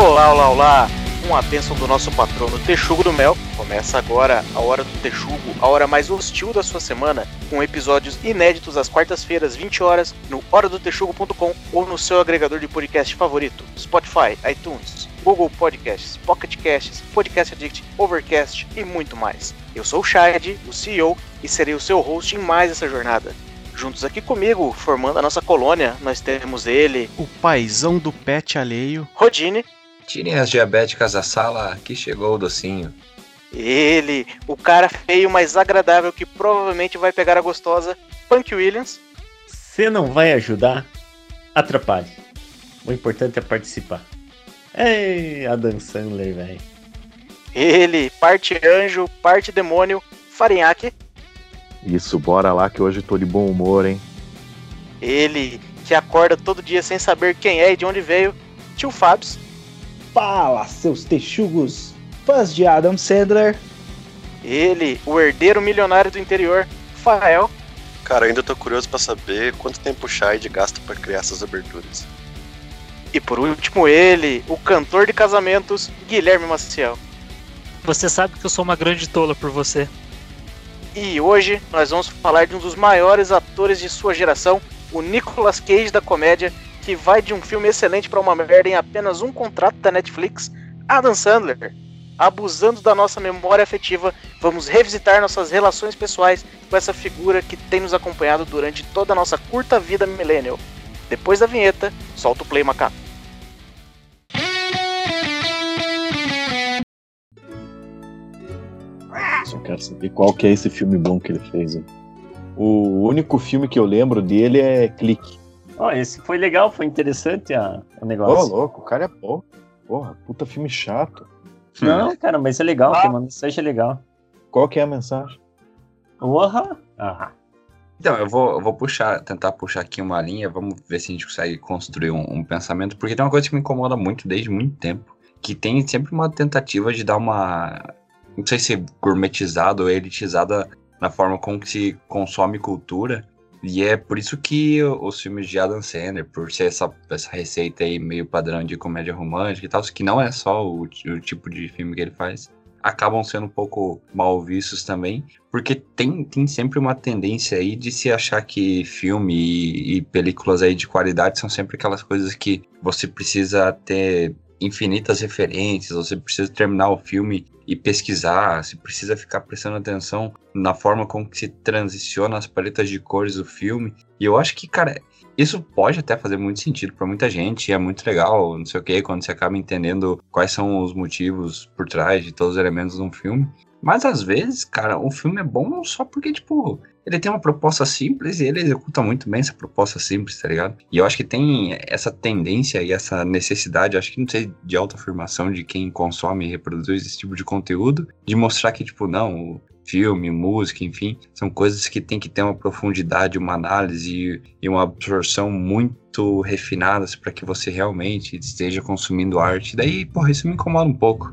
Olá, olá, olá! Com a bênção do nosso patrono Texugo do Mel, começa agora a Hora do Texugo, a hora mais hostil da sua semana, com episódios inéditos às quartas-feiras, 20 horas, no horadotexugo.com ou no seu agregador de podcast favorito, Spotify, iTunes, Google Podcasts, Pocket Casts, Podcast Addict, Overcast e muito mais. Eu sou o Shad, o CEO, e serei o seu host em mais essa jornada. Juntos aqui comigo, formando a nossa colônia, nós temos ele, O paizão do pet alheio. Rodine, Tirem as diabéticas da sala, que chegou o docinho. ele, o cara feio, mas agradável que provavelmente vai pegar a gostosa, Punk Williams, Você não vai ajudar? Atrapalhe. O importante é participar. Ei, Adam Sandler, velho. ele, parte anjo, parte demônio, Farinhaque, Isso, bora lá que hoje tô de bom humor, hein? ele, que acorda todo dia sem saber quem é e de onde veio, tio Fabs, Fala, seus texugos, fãs de Adam Sandler. ele, o herdeiro milionário do interior, Fael, Cara, ainda tô curioso pra saber quanto tempo o Shide gasta pra criar essas aberturas. e por último ele, o cantor de casamentos, Guilherme Maciel. Você sabe que eu sou uma grande tola por você. E hoje nós vamos falar de um dos maiores atores de sua geração, o Nicolas Cage da comédia, que vai de um filme excelente para uma merda em apenas um contrato da Netflix, Adam Sandler. Abusando da nossa memória afetiva, vamos revisitar nossas relações pessoais com essa figura que tem nos acompanhado durante toda a nossa curta vida millennial. Depois da vinheta, solta o play macaco. Só quero saber qual que é esse filme bom que ele fez, hein? O único filme que eu lembro dele é Clique. Ó, esse foi legal, foi interessante a, o Ô, negócio. louco, o cara é bom. Porra, puta filme chato. Não, cara, mas é legal, tem uma mensagem legal. Qual que é a mensagem? Porra! Ah, Então, eu vou, eu vou puxar, tentar puxar aqui uma linha, vamos ver se a gente consegue construir um, um pensamento, porque tem uma coisa que me incomoda muito desde muito tempo, que tem sempre uma tentativa de dar uma, não sei se gourmetizada ou elitizada na forma como que se consome cultura, e é por isso que os filmes de Adam Sandler, por ser essa, essa receita aí meio padrão de comédia romântica e tal, que não é só o, o tipo de filme que ele faz, acabam sendo um pouco mal vistos também, porque tem, tem sempre uma tendência aí de se achar que filme e, e películas aí de qualidade são sempre aquelas coisas que você precisa ter infinitas referências, você precisa terminar o filme e pesquisar, você precisa ficar prestando atenção na forma como que se transiciona as paletas de cores do filme. E eu acho que, cara, isso pode até fazer muito sentido para muita gente, e é muito legal, não sei o que, quando você acaba entendendo quais são os motivos por trás de todos os elementos de um filme. Mas às vezes, cara, o filme é bom só porque, tipo, ele tem uma proposta simples e ele executa muito bem essa proposta simples, tá ligado? E eu acho que tem essa tendência e essa necessidade, acho que não sei, de autoafirmação de quem consome e reproduz esse tipo de conteúdo, de mostrar que, tipo, não, filme, música, enfim, são coisas que tem que ter uma profundidade, uma análise e, uma absorção muito refinadas para que você realmente esteja consumindo arte. Daí, porra, isso me incomoda um pouco.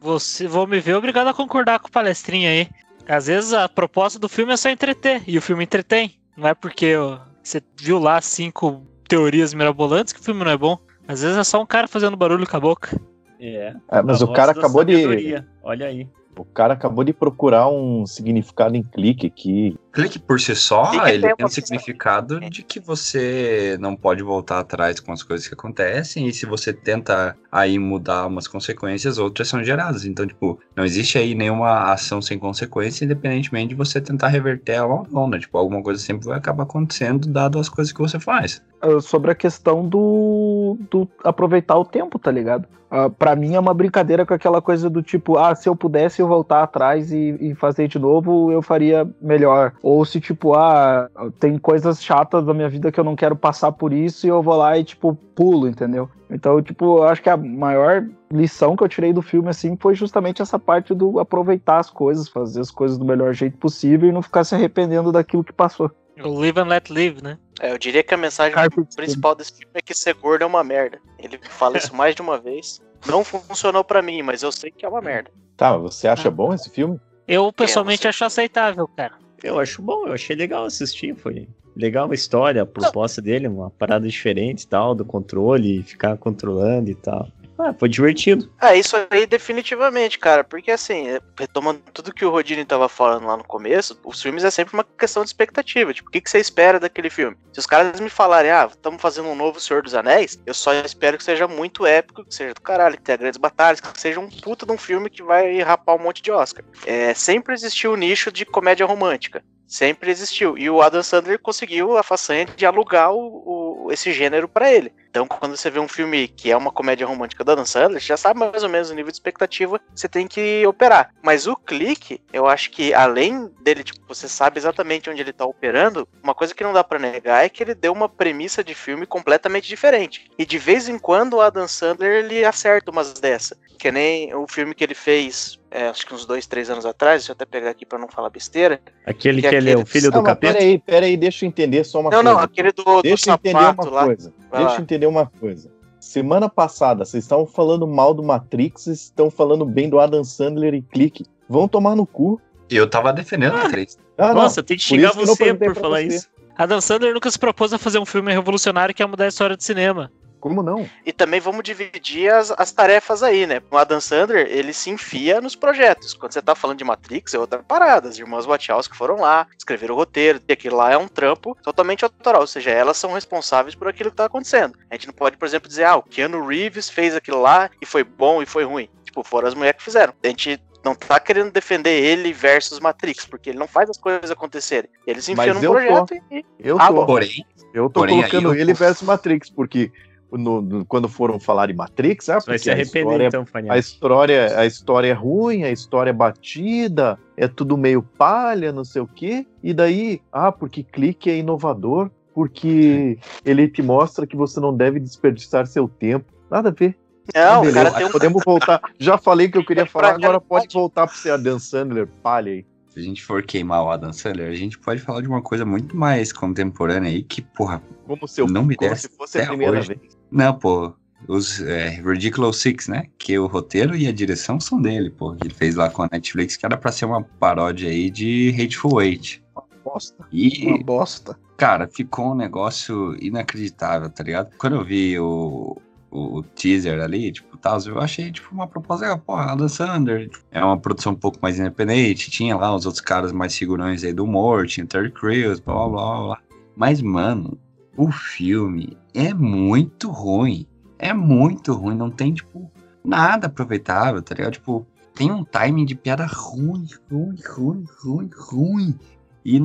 Você vou me ver obrigado a concordar com o palestrinha aí. Às vezes a proposta do filme é só entreter, e o filme entretém. Não é porque ó, você viu lá cinco teorias mirabolantes que o filme não é bom. Às vezes é só um cara fazendo barulho com a boca. é. É, mas o cara acabou de. sabedoria. Olha aí. O cara acabou de procurar um significado em clique aqui. Clique por si só, Clique ele tem o significado de que você não pode voltar atrás com as coisas que acontecem, e se você tenta aí mudar umas consequências, outras são geradas. Então, tipo, não existe aí nenhuma ação sem consequência, independentemente de você tentar reverter ela ou não, né? Tipo, alguma coisa sempre vai acabar acontecendo, dado as coisas que você faz. Ah, sobre a questão do, do aproveitar o tempo, tá ligado? Uh, para mim é uma brincadeira com aquela coisa do tipo, ah, se eu pudesse eu voltar atrás e, e fazer de novo, eu faria melhor. Ou se tipo, ah, tem coisas chatas da minha vida que eu não quero passar por isso e eu vou lá e tipo, pulo, entendeu? Então, tipo, eu acho que a maior lição que eu tirei do filme, assim, foi justamente essa parte do aproveitar as coisas, fazer as coisas do melhor jeito possível e não ficar se arrependendo daquilo que passou. O live and let live, né? É, eu diria que a mensagem Carpe principal desse filme é que ser gordo é uma merda. Ele fala isso mais de uma vez. Não funcionou pra mim, mas eu sei que é uma merda. Tá, mas você acha bom esse filme? Eu pessoalmente você- acho aceitável, cara. Eu acho bom, eu achei legal assistir, foi legal a história, a proposta dele, uma parada diferente e tal, do controle, ficar controlando e tal. Ah, foi divertido. Ah, isso aí definitivamente, cara, porque assim, é, retomando tudo que o Rodini tava falando lá no começo, os filmes é sempre uma questão de expectativa, tipo, o que, que você espera daquele filme? Se os caras me falarem, ah, estamos fazendo um novo Senhor dos Anéis, eu só espero que seja muito épico, que seja do caralho, que tenha grandes batalhas, que seja um puta de um filme que vai rapar um monte de Oscar. É, sempre existiu o nicho de comédia romântica. Sempre existiu. E o Adam Sandler conseguiu a façanha de alugar o, o- esse gênero pra ele. Então, quando você vê um filme que é uma comédia romântica do Adam Sandler, você já sabe mais ou menos o nível de expectativa que você tem que operar. Mas o clique, eu acho que além dele, tipo, você sabe exatamente onde ele tá operando, uma coisa que não dá pra negar é que ele deu uma premissa de filme completamente diferente. E de vez em quando o Adam Sandler ele acerta umas dessa. Que nem o filme que ele fez, é, acho que uns dois, três anos atrás, deixa eu até pegar aqui pra não falar besteira. Aquele Que que, ele é o filho Não, do mas capeta. peraí, peraí, deixa eu entender só uma não, coisa. não, aquele do, do Deixa eu entender sapato uma lá. coisa. Vai Deixa lá. eu entender uma coisa. Semana passada, vocês estavam falando mal do Matrix, vocês estão falando bem do Adam Sandler e Clique. Vão tomar no cu. Eu tava defendendo a três. Ah. Nossa, tem que Por xingar não você por falar você. isso. Adam Sandler nunca se propôs a fazer um filme revolucionário que é mudar a história do cinema. Como não? E também vamos dividir as, as tarefas aí, né? O Adam Sandler, ele se enfia nos projetos. Quando você tá falando de Matrix, é outra parada. As irmãs Wachowski foram lá, escreveram o roteiro, e aquilo lá é um trampo totalmente autoral. Ou seja, elas são responsáveis por aquilo que tá acontecendo. A gente não pode, por exemplo, dizer, ah, o Keanu Reeves fez aquilo lá e foi bom e foi ruim. Tipo, foram as mulheres que fizeram. A gente não tá querendo defender ele versus Matrix, porque ele não faz as coisas acontecerem. Ele se enfia Mas num eu tô. projeto e. Eu Ah, tô. Porém, Eu tô Porém, colocando eu- ele versus Matrix, porque no- no- quando foram falar de Matrix, ah, vai porque se a arrepender história, então, a história, a história é ruim, a história é batida, é tudo meio palha, não sei o quê. E daí, ah, porque clique é inovador, porque ele te mostra que você não deve desperdiçar seu tempo. Nada a ver. Não, o Beleza, cara tem um. Podemos voltar. Já falei que eu queria falar, Pra agora pode voltar pra ser a Dan Sandler, palha aí. se a gente for queimar o Adam Sandler, a gente pode falar de uma coisa muito mais contemporânea aí que, porra, Como se, eu, Não me como se fosse a primeira hoje. vez. Não, pô. Os é, Ridiculous Six, né? Que o roteiro e a direção são dele, pô. Que ele fez lá com a Netflix, que era pra ser uma paródia aí de Hateful Eight. Bosta. E, Uma bosta. cara, ficou um negócio inacreditável, tá ligado? Quando eu vi o, o, teaser ali, tipo, tal, eu achei, tipo, uma proposta, pô, Adam Sandler. É uma produção um pouco mais independente, tinha lá os outros caras mais figurões aí do humor, tinha Terry Crews, blá, blá, blá, blá. Mas, mano, o filme é muito ruim. É muito ruim, não tem, tipo, nada aproveitável, tá ligado? Tipo, tem um timing de piada ruim, ruim, ruim, ruim, ruim. E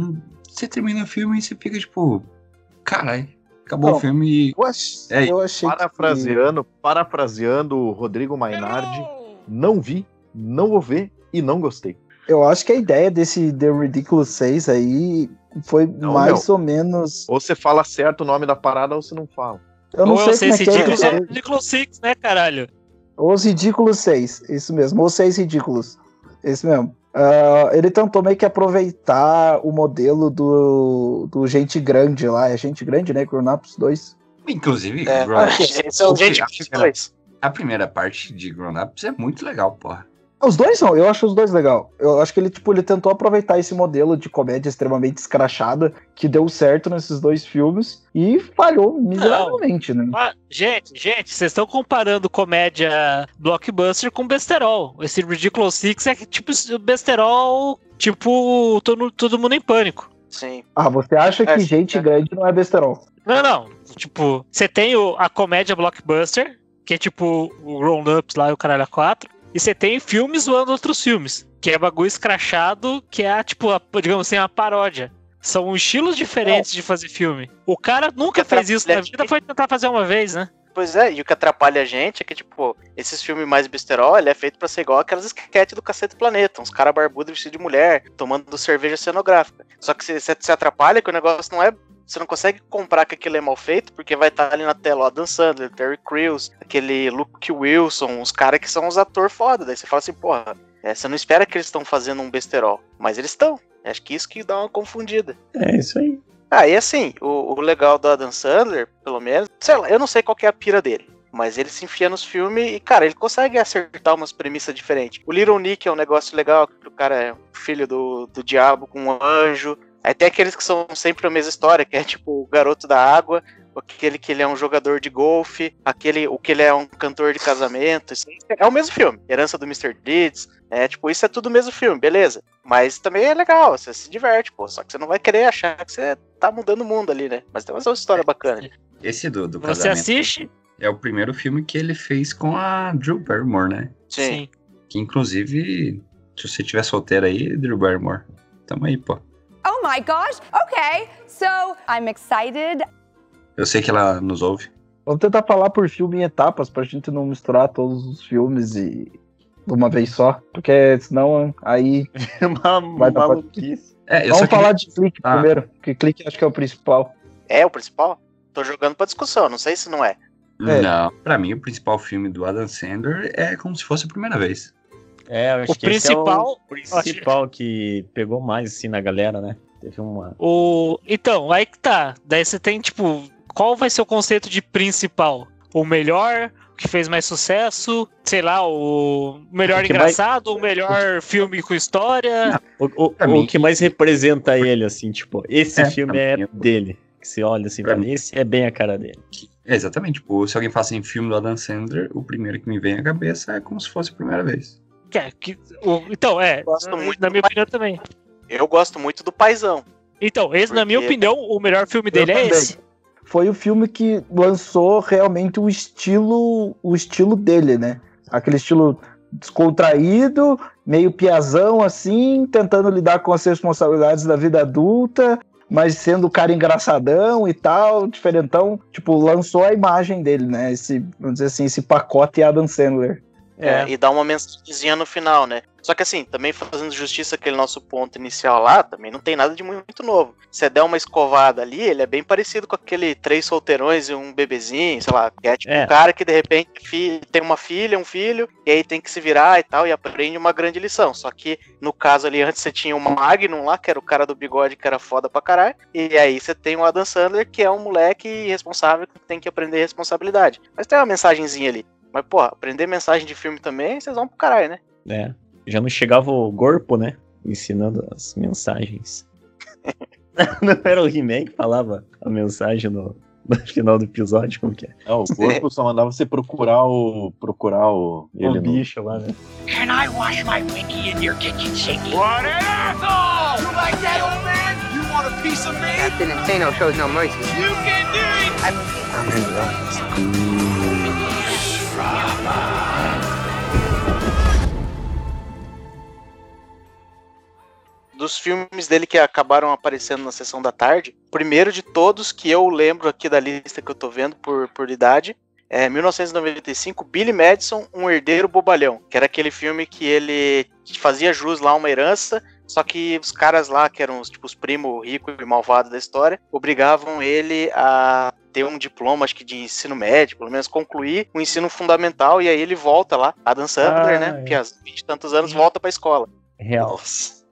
você termina o filme e você fica, tipo, caralho, acabou Não. o filme e. Eu, ach- É, eu achei Parafraseando, parafraseando o Rodrigo Mainardi, não vi, não vou ver e não gostei. Eu acho que a ideia desse The Ridiculous 6 aí foi Não, mais ou menos. Ou você fala certo o nome da parada ou você não fala. Eu não Ou é sei é 6 que é. ridículos, é- o Ridículo Six, né, caralho? Os Ridículos 6, isso mesmo, os 6 Ridículos. Esse mesmo. Ah, ele tentou meio que aproveitar o modelo do, do Gente Grande lá. É Gente Grande, né? Grown Ups 2. Inclusive, É, Grown Ups, é que fez. a primeira parte de Grown Ups é muito legal, porra. Os dois são, eu acho os dois legal. Eu acho que ele, tipo, ele tentou aproveitar esse modelo de comédia extremamente escrachada que deu certo nesses dois filmes e falhou miseravelmente, né? Ah, gente, gente, vocês estão comparando comédia blockbuster com besterol. Esse Ridiculous Six é tipo besterol, tipo todo, todo mundo em pânico. Sim. Ah, você acha que É, gente é. grande não é besterol? Não, não. Tipo, você tem o- a comédia blockbuster, que é tipo o Grown Ups lá e o Caralho a 4. E você tem filmes zoando outros filmes, que é bagulho escrachado, que é tipo, a, digamos assim, uma paródia. São estilos diferentes de fazer filme. O cara nunca fez isso na vida, foi tentar fazer uma vez, né? Pois é, e o que atrapalha a gente é que, tipo, esses filmes mais besterol, ele é feito pra ser igual aquelas sketches do Cacete Planeta. Uns caras barbudos vestidos de mulher, tomando cerveja cenográfica. Só que você se atrapalha que o negócio não é. Você não consegue comprar que aquilo é mal feito, porque vai estar ali na tela, ó, Dan Sandler, Terry Crews, aquele Luke Wilson, os caras que são os atores foda. Daí você fala assim, porra, é, você não espera que eles estão fazendo um besterol, mas eles estão. Acho que isso que dá uma confundida. É isso aí. Ah, e assim, o, o legal do Adam Sandler, pelo menos, sei lá, eu não sei qual é a pira dele. Mas ele se enfia nos filmes e, cara, ele consegue acertar umas premissas diferentes. O Little Nick é um negócio legal, que o cara é filho do, do diabo com um anjo. Aí tem aqueles que são sempre a mesma história, que é tipo o garoto da água, aquele que ele é um jogador de golfe, aquele o que ele é um cantor de casamento. É o mesmo filme. Herança do Mr. Deeds. É, tipo, isso é tudo o mesmo filme, beleza. Mas também é legal, você se diverte, pô. Só que você não vai querer achar que você tá mudando o mundo ali, né? Mas tem uma história bacana. ali. Esse do, do Você casamento assiste? é o primeiro filme que ele fez com a Drew Barrymore, né? Sim. Que inclusive, se você tiver solteiro aí, Drew Barrymore, tamo aí, pô. Oh my gosh. Okay. So I'm excited. Eu sei que ela nos ouve. Vamos tentar falar por filme em etapas pra gente não misturar todos os filmes e de uma vez só. Porque senão aí. Uma Vai dar maluquice. É, Vamos queria- falar de clique Ah. primeiro, porque clique acho que é o principal. É o principal? Tô jogando pra discussão, não sei se não é. É. Não, pra mim o principal filme do Adam Sandler é como se fosse a primeira vez. É, eu acho O que esse é principal- o principal que pegou mais assim na galera, né? Teve uma. O... Então, aí que tá. Daí você tem, tipo, qual vai ser o conceito de principal? O melhor, o que fez mais sucesso, sei lá, o melhor O que mais- engraçado, o melhor filme com história. O, o- o mim- que mais representa ele, assim, tipo, esse É, filme é mim é- dele. Que você olha assim, Pra fala, esse é bem a cara dele. É, exatamente, tipo, se alguém fala assim, filme do Adam Sandler, o primeiro que me vem à cabeça é como se fosse a primeira vez. Que é- que- o- então, é, Gosto muito na do minha opinião também. Eu gosto muito do Paizão. Então, esse, na minha Porque- opinião, o melhor filme Eu dele é também. esse. Foi o filme que lançou realmente o estilo, o estilo dele, né? Aquele estilo descontraído, meio piazão assim, tentando lidar com as responsabilidades da vida adulta, mas sendo o cara engraçadão e tal, diferentão, tipo, lançou a imagem dele, né? Esse, vamos dizer assim, esse pacote Adam Sandler. É, e dá uma mensagenzinha no final, né? Só que assim, também fazendo justiça aquele nosso ponto inicial lá, também não tem nada de muito novo. Você der uma escovada ali, ele é bem parecido com aquele três solteirões e um bebezinho, sei lá. Que é tipo É. um cara que de repente tem uma filha, um filho, e aí tem que se virar e tal, e aprende uma grande lição. Só que no caso ali, antes você tinha o Magnum lá, que era o cara do bigode que era foda pra caralho. E aí você tem o Adam Sandler, que é um moleque responsável que tem que aprender responsabilidade. Mas tem uma mensagenzinha ali. Mas, porra, aprender mensagem de filme também, vocês vão pro caralho, né? né? Já não chegava o corpo, né? Ensinando as mensagens. não era o He-Man que falava a mensagem no, no final do episódio, como que é? Não, o corpo só mandava você procurar o. procurar o. Ele o no- bicho lá, né? Can I wash my winky in your kitchen sinky? What an asshole! You like that, old man? You want a piece of me? Captain Insano shows no mercy. You can do it! Dos filmes dele que acabaram aparecendo na sessão da tarde, primeiro de todos que eu lembro aqui da lista que eu tô vendo por, por idade é 1995, Billy Madison, Um Herdeiro Bobalhão, que era aquele filme que ele fazia jus lá uma herança, só que os caras lá, que eram tipo, os primos ricos e malvados da história, obrigavam ele a ter um diploma, acho que de ensino médio, pelo menos concluir o ensino fundamental, e aí ele volta lá, Adam Sandler, Ah, né, é. que há 20 e tantos anos volta pra escola. Real.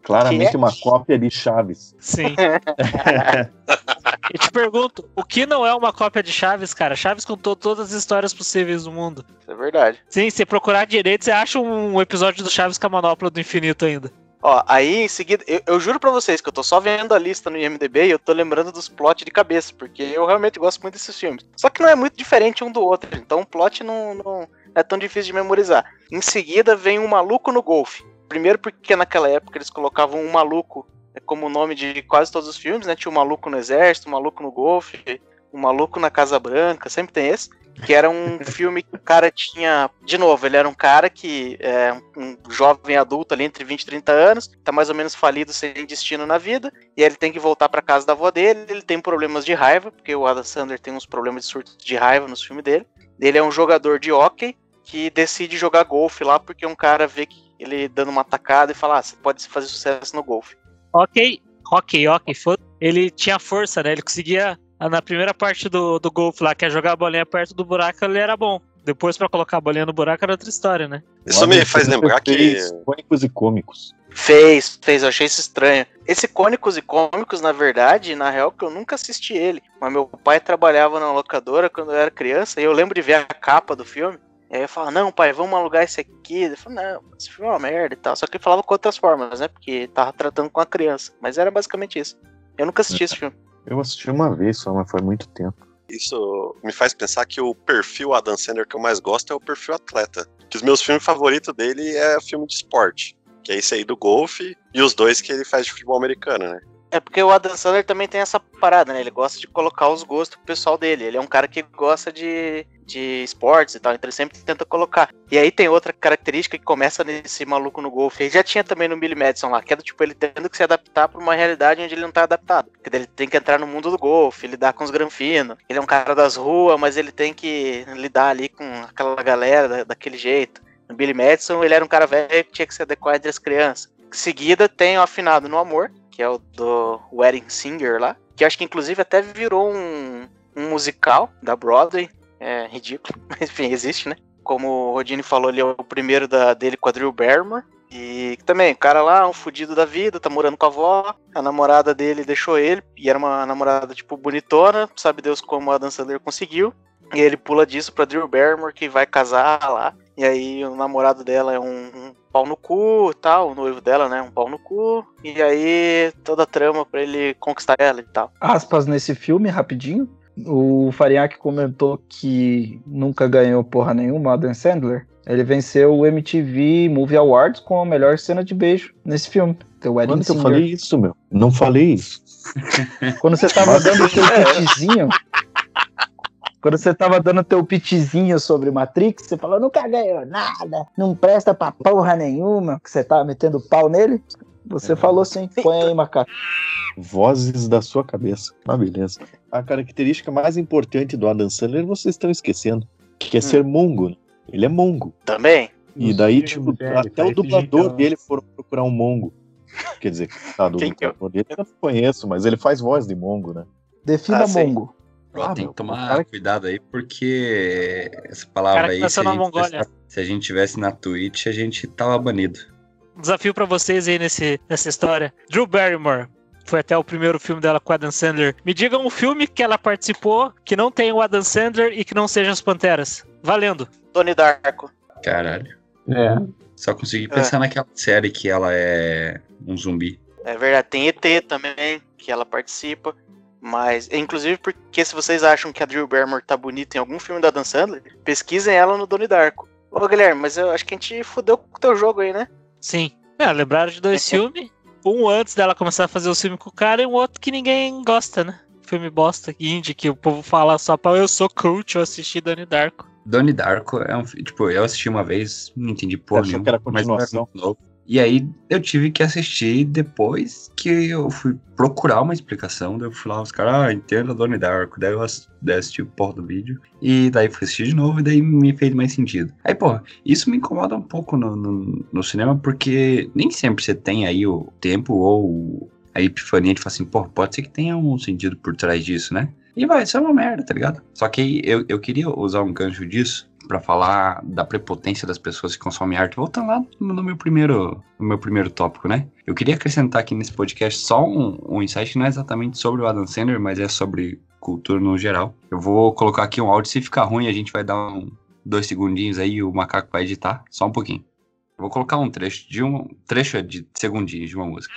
Claramente Que é? uma cópia de Chaves. Sim. Eu te pergunto, o que não é uma cópia de Chaves, cara? Chaves contou todas as histórias possíveis do mundo. Isso é verdade. Sim, se procurar direito, você acha um episódio do Chaves com a manopla do infinito ainda. Ó, aí em seguida, eu, eu juro pra vocês que eu tô só vendo a lista no IMDB e eu tô lembrando dos plot de cabeça, porque eu realmente gosto muito desses filmes. Só que não é muito diferente um do outro, então o plot não, não é tão difícil de memorizar. Em seguida vem um maluco no golfe. Primeiro porque naquela época eles colocavam um maluco é, como nome de quase todos os filmes, né? Tinha o maluco no exército, o maluco no golfe, o maluco na Casa Branca, sempre tem esse. Que era um filme que o cara tinha. De novo, ele era um cara que é um jovem adulto ali entre 20 e 30 anos, tá mais ou menos falido, sem destino na vida, e aí ele tem que voltar pra casa da avó dele. Ele tem problemas de raiva, porque o Adam Sandler tem uns problemas de surto de raiva nos filmes dele. Ele é um jogador de hockey que decide jogar golfe lá, porque um cara vê que ele dando uma tacada e fala: ah, você pode fazer sucesso no golfe. Ok, ok, ok. Ele tinha força, né? Ele conseguia. Ah, Na primeira parte do, do golfe lá, que é jogar a bolinha perto do buraco, ele era bom. Depois, pra colocar a bolinha no buraco, era outra história, né? Isso me faz lembrar que. Fez Cônicos e cômicos. Fez, fez, eu achei isso estranho. Esse Cônicos e Cômicos, na verdade, na real, que eu nunca assisti ele. Mas meu pai trabalhava na locadora quando eu era criança, e eu lembro de ver a capa do filme. E aí eu falava, não, pai, vamos alugar esse aqui. Ele falou, não, esse filme é uma merda e tal. Só que ele falava com outras formas, né? Porque tava tratando com a criança. Mas era basicamente isso. Eu nunca assisti esse filme. Eu assisti uma vez só, mas faz muito tempo. Isso me faz pensar que o perfil Adam Sandler que eu mais gosto é o perfil atleta. Que os meus filmes favoritos dele é filme de esporte. Que é esse aí do golfe e os dois que ele faz de futebol americano, né? É porque o Adam Sandler também tem essa parada, né? Ele gosta de colocar os gostos pro pessoal dele. Ele é um cara que gosta de, de esportes e tal, então ele sempre tenta colocar. E aí tem outra característica que começa nesse maluco no golfe. Ele já tinha também no Billy Madison lá, que é do tipo ele tendo que se adaptar pra uma realidade onde ele não tá adaptado. Porque ele tem que entrar no mundo do golfe, lidar com os granfinos. Ele é um cara das ruas, mas ele tem que lidar ali com aquela galera da- daquele jeito. No Billy Madison, ele era um cara velho que tinha que se adequar entre as crianças. Em seguida, tem o Afinado no Amor, que é o do Wedding Singer lá, que acho que inclusive até virou um, um musical da Broadway. É ridículo, mas enfim, existe, né? Como o Rodine falou, ele é o primeiro da, dele com a Drew Barrymore. E também, o cara lá, um fudido da vida, tá morando com a avó, a namorada dele deixou ele, e era uma namorada, tipo, bonitona, sabe Deus como a Sandler conseguiu. E ele pula disso pra Drew Barrymore, que vai casar lá. E aí o namorado dela é um, um pau no cu e tal, o noivo dela, né, um pau no cu. E aí toda a trama pra ele conquistar ela e tal. Aspas nesse filme, rapidinho. O Fariak comentou que nunca ganhou porra nenhuma, Adam Sandler. Ele venceu o MTV Movie Awards com a melhor cena de beijo nesse filme. The Wedding Quando que eu Singer. falei isso, meu? Não falei isso. Quando você tava dando teu pitchzinho. Quando você tava dando teu pitchzinho sobre Matrix, você falou, nunca ganhou nada, não presta pra porra nenhuma, que você tava metendo pau nele. Você falou assim, põe aí, macaco. Vozes da sua cabeça. Mas beleza. A característica mais importante do Adam Sandler vocês estão esquecendo. Que é ser mongo. né? Ele é mongo. Também. E Nos daí, tipo, é, até o faz dublador dele foram procurar um mongo. Quer dizer, tá, do Quem que é? dublador dele eu não conheço, mas ele faz voz de mongo, né? Defina Ah, sim. mongo. Ah, tem meu, que tomar que- cuidado aí, porque essa palavra aí, nasceu se a, tivesse se a gente tivesse na Twitch, a gente tava banido. Desafio pra vocês aí nesse, nessa história. Drew Barrymore. Foi até o primeiro filme dela com o Adam Sandler. Me digam um filme que ela participou que não tenha o Adam Sandler e que não seja as Panteras. Valendo. Tony Darko. Caralho. É. Só consegui pensar naquela série que ela é um zumbi. É verdade, tem ET também, que ela participa. Mas, inclusive, porque se vocês acham que a Drew Barrymore tá bonita em algum filme da Dan Sandler, pesquisem ela no Donnie Darko. Ô, Guilherme, mas eu acho que a gente fudeu com o teu jogo aí, né? Sim. É, lembraram de dois filmes. Um antes dela começar a fazer o filme com o cara e um outro que ninguém gosta, né? Filme bosta, indie, que o povo fala só pra eu sou cult, eu assisti Donnie Darko. Donnie Darko é um Tipo, eu assisti uma vez, não entendi porra Achou nenhuma, que era mas continuação. muito novo. E aí eu tive que assistir depois que eu fui procurar uma explicação. Daí eu fui lá, os caras, ah, entenda Donnie Darko. Daí eu assisti o porra do vídeo. E daí fui assistir de novo e daí me fez mais sentido. Aí, porra, isso me incomoda um pouco no, no, no cinema, porque nem sempre você tem aí o tempo ou a epifania de falar assim, pô, pode ser que tenha um sentido por trás disso, né? E vai ser uma merda, tá ligado? Só que eu, eu queria usar um gancho disso pra falar da prepotência das pessoas que consomem arte. Voltando lá no, meu primeiro no meu primeiro tópico, né? Eu queria acrescentar aqui nesse podcast só um, um insight que não é exatamente sobre o Adam Sandler, mas é sobre cultura no geral. Eu vou colocar aqui um áudio, se ficar ruim a gente vai dar um, dois segundinhos aí o macaco vai editar, só um pouquinho. Vou colocar um trecho de um trecho de segundinhos de uma música.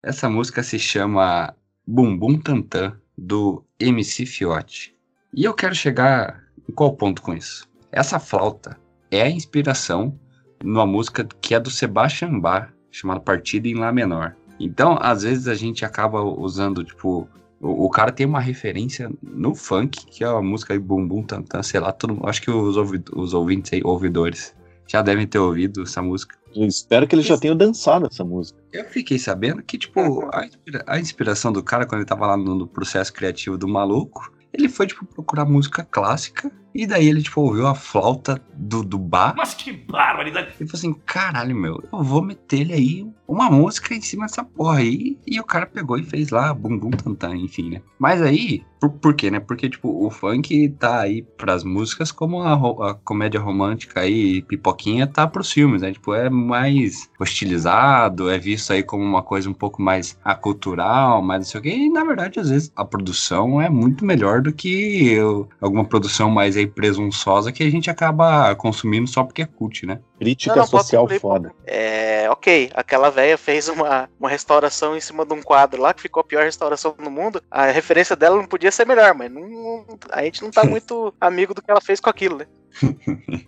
Essa música se chama Bumbum Tantan, do MC Fiote. E eu quero chegar em qual ponto com isso? Essa flauta é a inspiração numa música que é do Sebastian Bach, chamada Partida em Lá Menor. Então, às vezes a gente acaba usando, tipo, o, o cara tem uma referência no funk, que é a música aí Bumbum Tantan, sei lá, todo, acho que os, ouvi- os ouvintes aí, ouvidores, já devem ter ouvido essa música. Eu espero que ele já tenha dançado essa música. Eu fiquei sabendo que, tipo, a, inspira- a inspiração do cara, quando ele tava lá no, no processo criativo do maluco, ele foi, tipo, procurar música clássica E daí ele, tipo, ouviu a flauta do, do bar. Mas que barbaridade! Ele falou assim: caralho, meu, eu vou meter ele aí uma música em cima dessa porra aí. E o cara pegou e fez lá Bum Bum Tantan, enfim, né? Mas aí, por, por quê, né? Porque, tipo, o funk tá aí pras músicas como a, a comédia romântica aí, pipoquinha, tá pros filmes, né? Tipo, é mais hostilizado, é visto aí como uma coisa um pouco mais acultural, mais não sei o quê. E, na verdade, às vezes, a produção é muito melhor do que alguma produção mais aí presunçosa que a gente acaba consumindo só porque é cult, né? Crítica Não, não, social foda. É, ok, aquela velha fez uma, uma restauração em cima de um quadro lá, que ficou a pior restauração do mundo. A referência dela não podia ser melhor, mas não- a gente não tá muito amigo do que ela fez com aquilo, né?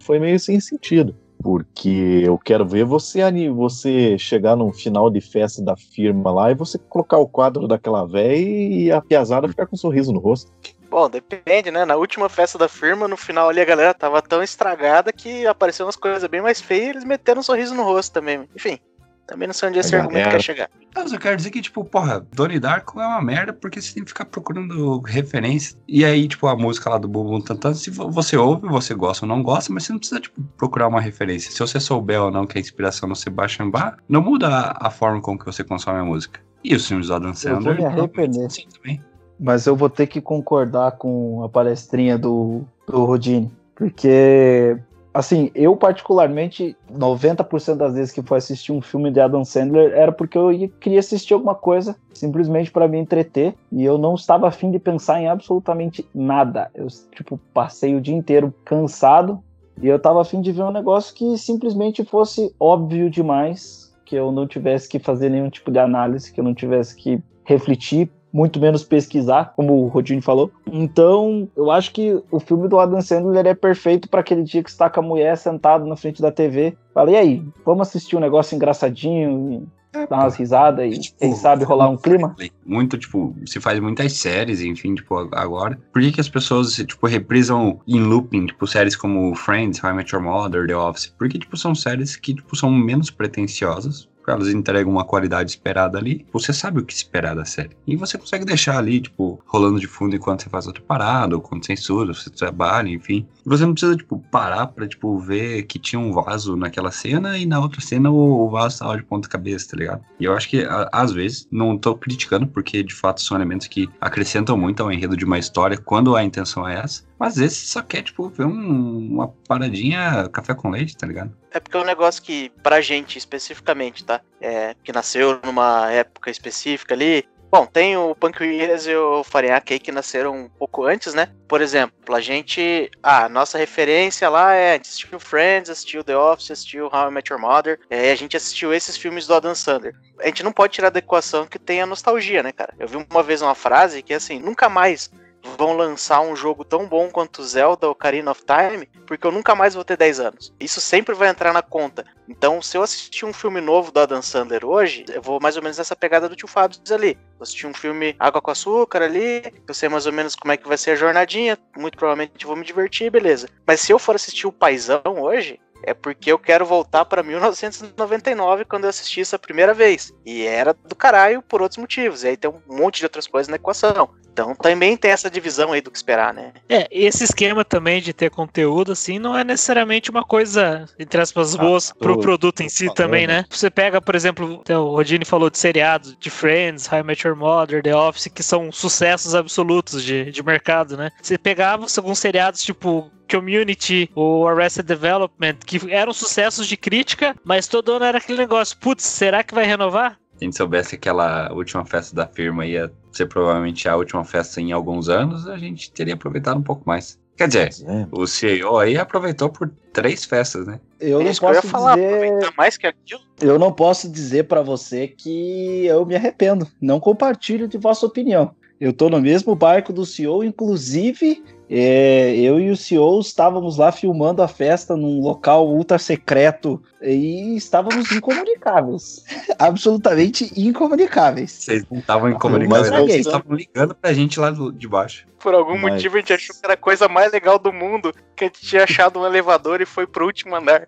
Foi meio sem sentido. Porque eu quero ver você ani- você chegar num final de festa da firma lá e você colocar o quadro daquela véia e a piazada ficar com um sorriso no rosto. Bom, depende, né? Na última festa da firma, no final ali a galera tava tão estragada que apareceu umas coisas bem mais feias e eles meteram um sorriso no rosto também. Enfim, também não sei onde esse A argumento galera- quer chegar. Mas eu quero dizer que, tipo, porra, Donnie Darko é uma merda porque você tem que ficar procurando referência. E aí, tipo, a música lá do Bumbum Tantan, se vo- você ouve, você gosta ou não gosta, mas você não precisa, tipo, procurar uma referência. Se você souber ou não que a inspiração no Sebastian Bach, não muda a, forma com que você consome a música. E os filmes do Adam Eu vou Sandler... me arrepender. Sim, também. Mas eu vou ter que concordar com a palestrinha do, do Rodine. Porque, assim, eu particularmente, 90% das vezes que fui assistir um filme de Adam Sandler era porque eu ia- queria assistir alguma coisa, simplesmente para me entreter. E eu não estava afim de pensar em absolutamente nada. Eu, tipo, passei o dia inteiro cansado. E eu tava afim de ver um negócio que simplesmente fosse óbvio demais. Que eu não tivesse que fazer nenhum tipo de análise, que eu não tivesse que refletir, muito menos pesquisar, como o Rodine falou. Então, eu acho que o filme do Adam Sandler é perfeito para aquele dia que está com a mulher sentado na frente da TV. Fala, e aí, vamos assistir um negócio engraçadinho, e dar umas risadas e, tipo, quem sabe, rolar um clima? Muito, tipo, se faz muitas séries, enfim, tipo, agora. Por que, que as pessoas, tipo, reprisam em looping, tipo, séries como Friends, How I Met Your Mother, The Office? Porque, tipo, são séries que, tipo, são menos pretensiosas. Elas entregam uma qualidade esperada ali. Você sabe o que esperar da série. E você consegue deixar ali, tipo, rolando de fundo enquanto você faz outra parada, ou quando estuda, você trabalha, enfim. Você não precisa, tipo, parar pra, tipo, ver que tinha um vaso naquela cena e na outra cena o, o vaso tava de ponta cabeça, tá ligado? E eu acho que, a- às vezes, não tô criticando, porque de fato são elementos que acrescentam muito ao enredo de uma história quando a intenção é essa. Mas você só quer, tipo, ver um- uma paradinha café com leite, tá ligado? É porque é um negócio que, pra gente especificamente, tá? É, que nasceu numa época específica ali. Bom, tem o Pancreas e o Farinhaque aí que nasceram um pouco antes, né? Por exemplo, a gente. Ah, nossa referência lá é. A assistiu Friends, assistiu The Office, assistiu How I Met Your Mother. É, a gente assistiu esses filmes do Adam Sandler. A gente não pode tirar da equação que tem a nostalgia, né, cara? Eu vi uma vez uma frase que assim, nunca mais vão lançar um jogo tão bom quanto Zelda Ocarina of Time, porque eu nunca mais vou ter 10 anos. Isso sempre vai entrar na conta. Então, se eu assistir um filme novo do Adam Sandler hoje, eu vou mais ou menos nessa pegada do tio Fábio ali. Vou assistir um filme Água com Açúcar ali, eu sei mais ou menos como é que vai ser a jornadinha, muito provavelmente vou me divertir, beleza. Mas se eu for assistir o Paizão hoje, é porque eu quero voltar pra 1999 quando eu assisti isso a primeira vez. E era do caralho por outros motivos. E aí tem um monte de outras coisas na equação. Então também tem essa divisão aí do que esperar, né? É, esse esquema também de ter conteúdo, assim, não é necessariamente uma coisa, entre aspas, boas pro tô- produto em si falando. também, né? Você pega, por exemplo, o Rodine falou de seriados, de Friends, How I Met Your Mother, The Office, que são sucessos absolutos de, de mercado, né? Você pegava alguns seriados, tipo Community ou Arrested Development, que eram sucessos de crítica, mas todo ano era aquele negócio, putz, será que vai renovar? Se a gente soubesse que aquela última festa da firma ia ser provavelmente a última festa em alguns anos, a gente teria aproveitado um pouco mais. Quer dizer, É. o CEO aí aproveitou por três festas, né? Eu é não isso que eu posso falar, dizer, mais que aquilo. eu não posso dizer para você que eu me arrependo. Não compartilho de vossa opinião. Eu tô no mesmo barco do CEO, inclusive é, eu e o CEO estávamos lá filmando a festa num local ultra secreto e estávamos incomunicáveis. Absolutamente incomunicáveis. Vocês não estavam comunicação, não- vocês estavam ligando pra gente lá do- de baixo. Por algum Mas- motivo a gente achou que era a coisa mais legal do mundo, que a gente tinha achado um elevador e foi pro último andar.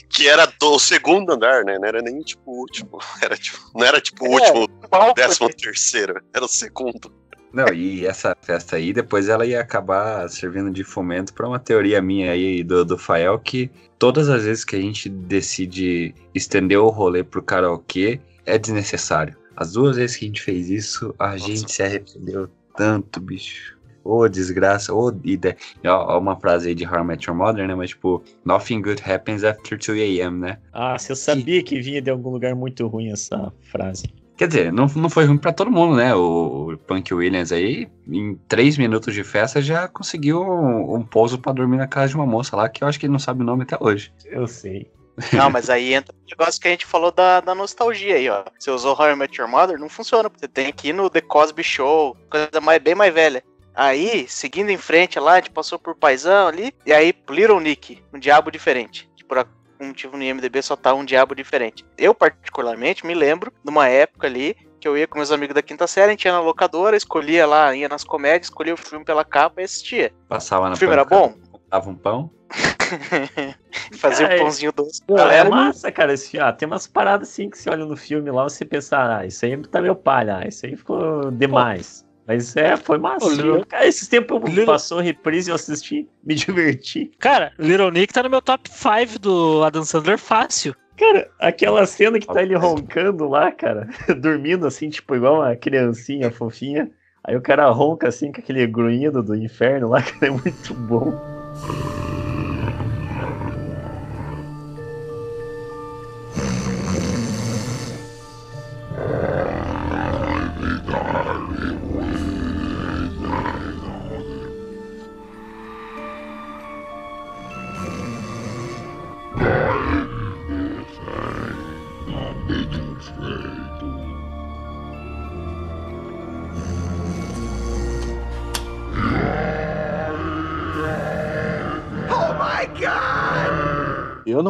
Que era do segundo andar, né? Não era nem tipo o último. Era tipo, não era tipo o É, último, Balcony. décimo terceiro. Era o segundo. Não, e essa festa aí, depois ela ia acabar servindo de fomento pra uma teoria minha aí do, do Fael, que todas as vezes que a gente decide estender o rolê pro karaokê, é desnecessário. As duas vezes que a gente fez isso, a gente se arrependeu tanto, bicho. Ô, desgraça, ô, ideia. Ó, ó, uma frase aí de How I Met Your Mother, né? Mas, tipo, nothing good happens after 2 a.m., né? Ah, se eu sabia que vinha de algum lugar muito ruim essa frase. Quer dizer, não, não foi ruim pra todo mundo, né? O, o Punk Williams aí, em três minutos de festa, já conseguiu um, um pouso pra dormir na casa de uma moça lá, que eu acho que ele não sabe o nome até hoje. Eu sei. Não, mas aí entra o negócio que a gente falou da, da nostalgia aí, ó. Você usou How I Met Your Mother, não funciona. Você tem que ir no The Cosby Show, coisa mais, bem mais velha. Aí, seguindo em frente lá, a gente passou por Paisão ali, e aí Little Nick, um diabo diferente. Que por algum motivo no IMDB só tá um diabo diferente. Eu, particularmente, me lembro de uma época ali que eu ia com meus amigos da quinta série, a gente ia na locadora, escolhia lá, ia nas comédias, escolhia o filme pela capa e assistia. Passava na O filme era bom? Dava um pão. Fazia Cara, um pãozinho doce. Pô, Galera, é massa, cara. Esse, ah, tem umas paradas assim que você olha no filme lá, você pensa, ah, isso aí tá meio palha, ah, isso aí ficou demais. Mas é, foi massa. Little- Cara, esses tempos Little- passou reprise e eu assisti, me diverti. Cara, Little Nick tá no meu top 5 do Adam Sandler fácil. Cara, aquela cena que tá ele roncando lá, cara, dormindo assim, tipo, igual uma criancinha fofinha. Aí o cara ronca assim com aquele grunhido do inferno lá, cara, é muito bom.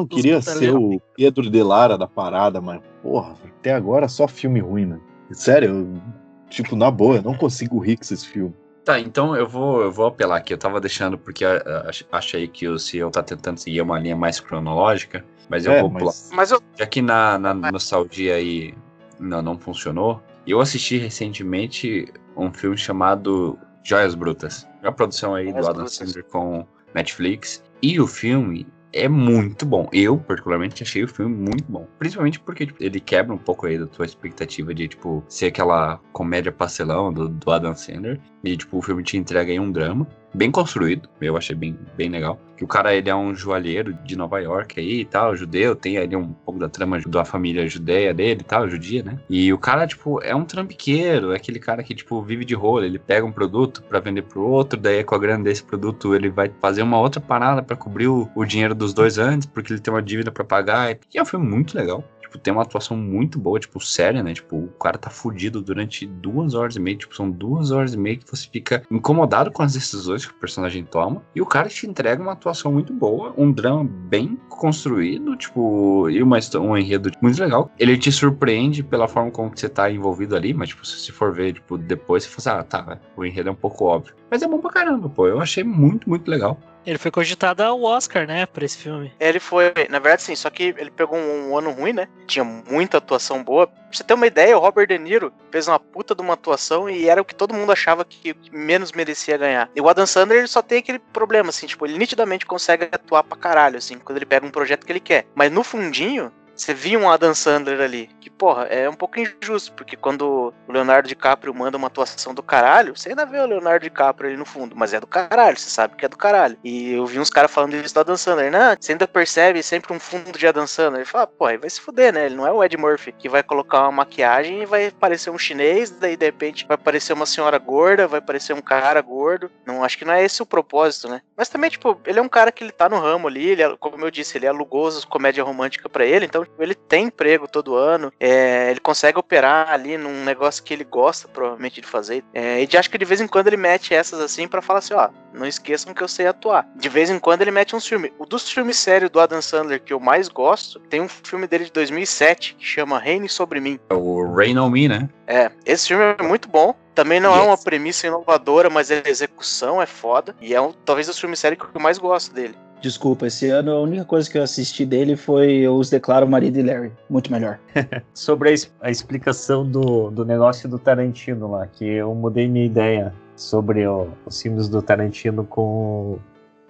Eu queria ser o Pedro de Lara da parada, mas, porra, até agora só filme ruim, mano. Sério, eu, tipo, na boa, eu não consigo rir com esses filmes. Tá, então eu vou, eu vou apelar aqui. Eu tava deixando porque ah, ach- achei que o CEO tá tentando seguir uma linha mais cronológica, mas eu É, vou mas- pular. Mas eu, Já que na, na nostalgia aí não, não funcionou, eu assisti recentemente um filme chamado Joias Brutas. É uma produção aí Joias do Adam Brutas. Sandler com Netflix. E o filme é muito bom. Eu, particularmente, achei o filme muito bom. Principalmente porque tipo, ele quebra um pouco aí da tua expectativa de, tipo, ser aquela comédia pastelão do, do Adam Sandler. E, tipo, o filme te entrega aí um drama. Bem construído, eu achei bem, bem legal. Que o cara, ele é um joalheiro de Nova York aí e tal, judeu, tem ali um pouco da trama da família judeia dele e tal, judia, né? E o cara, tipo, é um trambiqueiro, é aquele cara que, tipo, vive de rolo, ele pega um produto pra vender pro outro, daí com a grana desse produto ele vai fazer uma outra parada pra cobrir o, o dinheiro dos dois antes, porque ele tem uma dívida pra pagar. E é um filme muito legal. Tipo, tem uma atuação muito boa, tipo, séria, né? Tipo, o cara tá fudido durante duas horas e meia. Tipo, são duas horas e meia que você fica incomodado com as decisões que o personagem toma. E o cara te entrega uma atuação muito boa, um drama bem construído, tipo, e uma, um enredo muito legal. Ele te surpreende pela forma como você tá envolvido ali, mas, tipo, se for ver, tipo, depois você fala assim, ah, tá, o enredo é um pouco óbvio. Mas é bom pra caramba, pô. Eu achei muito, muito legal. Ele foi cogitado ao Oscar, né, pra esse filme. ele foi, na verdade, sim, só que ele pegou um, um ano ruim, né? Tinha muita atuação boa. Pra você ter uma ideia, o Robert De Niro fez uma puta de uma atuação e era o que todo mundo achava que, que menos merecia ganhar. E o Adam Sandler, ele só tem aquele problema, assim, tipo, ele nitidamente consegue atuar pra caralho, assim, quando ele pega um projeto que ele quer. Mas no fundinho, você via um Adam Sandler ali, que, porra, é um pouco injusto, porque quando o Leonardo DiCaprio manda uma atuação do caralho, você ainda vê o Leonardo DiCaprio ali no fundo, mas é do caralho, você sabe que é do caralho. E eu vi uns caras falando isso do Adam Sandler, não, você ainda percebe sempre um fundo de Adam Sandler. Ele fala, pô, aí vai se fuder, né? Ele não é o Ed Murphy, que vai colocar uma maquiagem e vai parecer um chinês, daí de repente vai parecer uma senhora gorda, vai parecer um cara gordo. Não, acho que não é esse o propósito, né? Mas também, tipo, ele é um cara que ele tá no ramo ali, ele, como eu disse, ele alugou as comédia romântica pra ele, então ele tem emprego todo ano, é, ele consegue operar ali num negócio que ele gosta, provavelmente, de fazer. É, e de, acho que de vez em quando ele mete essas assim pra falar assim, ó, não esqueçam que eu sei atuar. De vez em quando ele mete uns filmes. O dos filmes sérios do Adam Sandler que eu mais gosto, tem um filme dele de 2007 que chama Reine Sobre Mim. É o Rain on Me, né? É, esse filme é muito bom. Também não é Yes. uma premissa inovadora, mas a execução é foda. E é um, talvez o filme sério que eu mais gosto dele. Desculpa, esse ano a única coisa que eu assisti dele foi Eu Os Declaro Marido e Larry. Muito melhor. Sobre a, explicação do, do negócio do Tarantino lá, que eu mudei minha ideia sobre o- os filmes do Tarantino com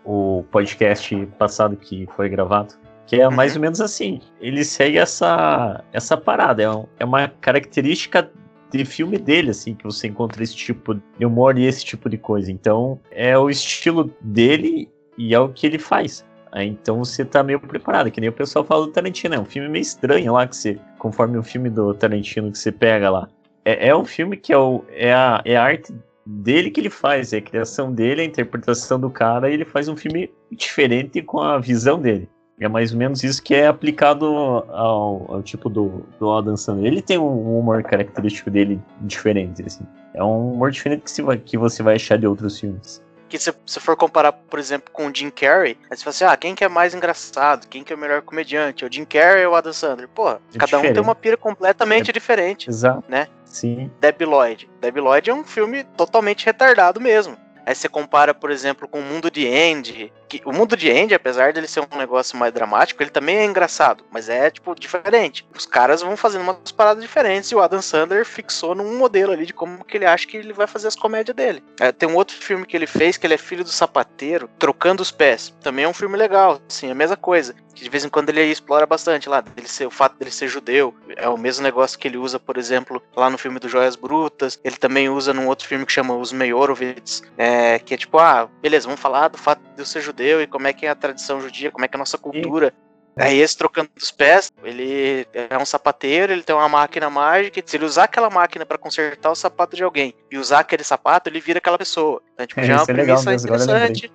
o podcast passado que foi gravado. Que é mais ou menos assim. Ele segue essa, essa parada. É, um- é uma característica de filme dele, assim, que você encontra esse tipo de humor e esse tipo de coisa. Então, é o estilo dele e é o que ele faz. Aí, então você tá meio preparado, que nem o pessoal fala do Tarantino. É um filme meio estranho lá, que você, conforme o filme do Tarantino que você pega lá. É, é um filme que é, o, é, a, é a arte dele que ele faz, é a criação dele, a interpretação do cara, e ele faz um filme diferente com a visão dele. É mais ou menos isso que é aplicado ao, ao tipo do, do Adam Sandler. Ele tem um humor característico dele diferente, assim. É um humor diferente que, se que você vai achar de outros filmes. Que se você for comparar, por exemplo, com o Jim Carrey, aí você fala assim, ah, quem que é mais engraçado? Quem que é o melhor comediante? O Jim Carrey ou o Adam Sandler? Porra, É cada um tem diferente. uma pira completamente diferente, Exato. né? Sim. Debbie Lloyd. Debbie Lloyd é um filme totalmente retardado mesmo. Aí você compara, por exemplo, com o Mundo de Andy. Que o Mundo de Andy, apesar dele ser um negócio mais dramático, ele também é engraçado, mas é, tipo, diferente. Os caras vão fazendo umas paradas diferentes e o Adam Sandler fixou num modelo ali de como que ele acha que ele vai fazer as comédias dele. É, tem um outro filme que ele fez, que ele é filho do sapateiro, Trocando os Pés. Também é um filme legal, assim, a mesma coisa. Que de vez em quando ele explora bastante lá, dele ser, o fato dele ser judeu. É o mesmo negócio que ele usa, por exemplo, lá no filme do Joias Brutas. Ele também usa num outro filme que chama Os Meyerowitz, é, que é tipo, ah, beleza, vamos falar do fato de eu ser judeu e como é que é a tradição judia, como é que é a nossa cultura. Aí esse trocando os pés, ele é um sapateiro, ele tem uma máquina mágica, se ele usar aquela máquina pra consertar o sapato de alguém e usar aquele sapato, ele vira aquela pessoa. Então, tipo, É, já é uma é legal premissa lembrei. interessante.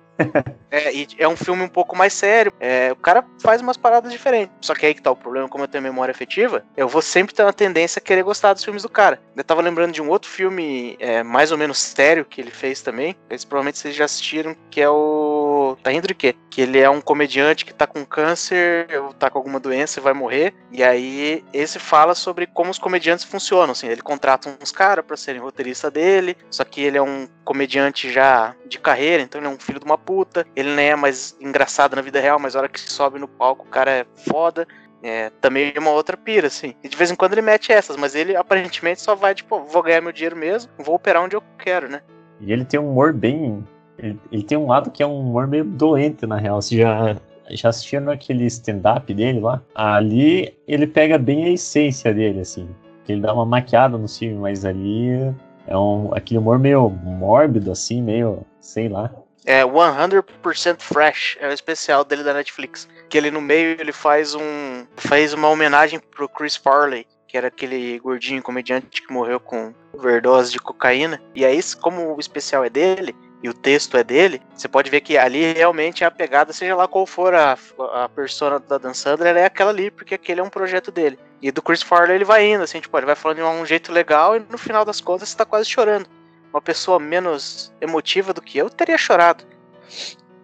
É, e é um filme um pouco mais sério. É, o cara faz umas paradas diferentes. Só que aí que tá o problema, como eu tenho memória afetiva, eu vou sempre ter uma tendência a querer gostar dos filmes do cara. Eu tava lembrando de um outro filme é, mais ou menos sério que ele fez também. Esse provavelmente vocês já assistiram, que é o. Tá de quê? Que ele é um comediante que tá com câncer ou tá com alguma doença e vai morrer. E aí esse fala sobre como os comediantes funcionam. Assim, ele contrata uns caras pra serem roteirista dele. Só que ele é um comediante já de carreira, então ele é um filho de uma puta. Ele nem é mais engraçado na vida real, mas a hora que sobe no palco o cara é foda. É, também é uma outra pira, assim. E de vez em quando ele mete essas, mas ele aparentemente só vai, tipo, vou ganhar meu dinheiro mesmo, vou operar onde eu quero, né? E ele tem um humor bem. Ele, ele tem um lado que é um humor meio doente, na real. Você já, já assistiram aquele stand-up dele lá? Ali ele pega bem a essência dele, assim. Ele dá uma maquiada no filme, mas ali é um, aquele humor meio mórbido, assim, meio. sei lá. É 100% Fresh, é o especial dele da Netflix. Que ele no meio ele faz um faz uma homenagem pro Chris Farley, que era aquele gordinho comediante que morreu com overdose de cocaína. E aí, como o especial é dele e o texto é dele, você pode ver que ali realmente é a pegada, seja lá qual for a, a persona da Dan Sandler, ela é aquela ali, porque aquele é um projeto dele. E do Chris Farley ele vai indo, assim, tipo, ele vai falando de um jeito legal e no final das contas você tá quase chorando. Uma pessoa menos emotiva do que eu teria chorado.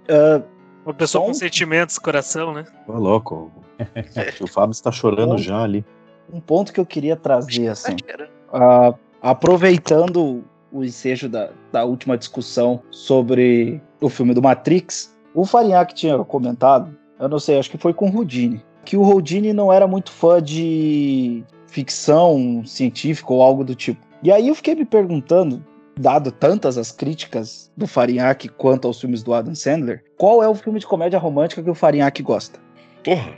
Ah, Uma pessoa com um- sentimentos, coração, né? Ô, louco. o Fábio está chorando Bom. já ali. um ponto que eu queria trazer, assim. Tá. Ah, aproveitando o ensejo da, da última discussão sobre o filme do Matrix, o Farinhaque tinha comentado, eu não sei, acho que foi com o Houdini, que o Houdini não era muito fã de ficção científica ou algo do tipo. E aí eu fiquei me perguntando, dado tantas as críticas do Farinhaque quanto aos filmes do Adam Sandler, qual é o filme de comédia romântica que o Farinhaque gosta? Porra,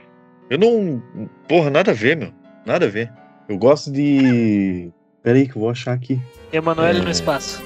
eu não. Porra, nada a ver, meu. Nada a ver. Eu gosto de. Peraí, que eu vou achar aqui. Emanuele É. no espaço.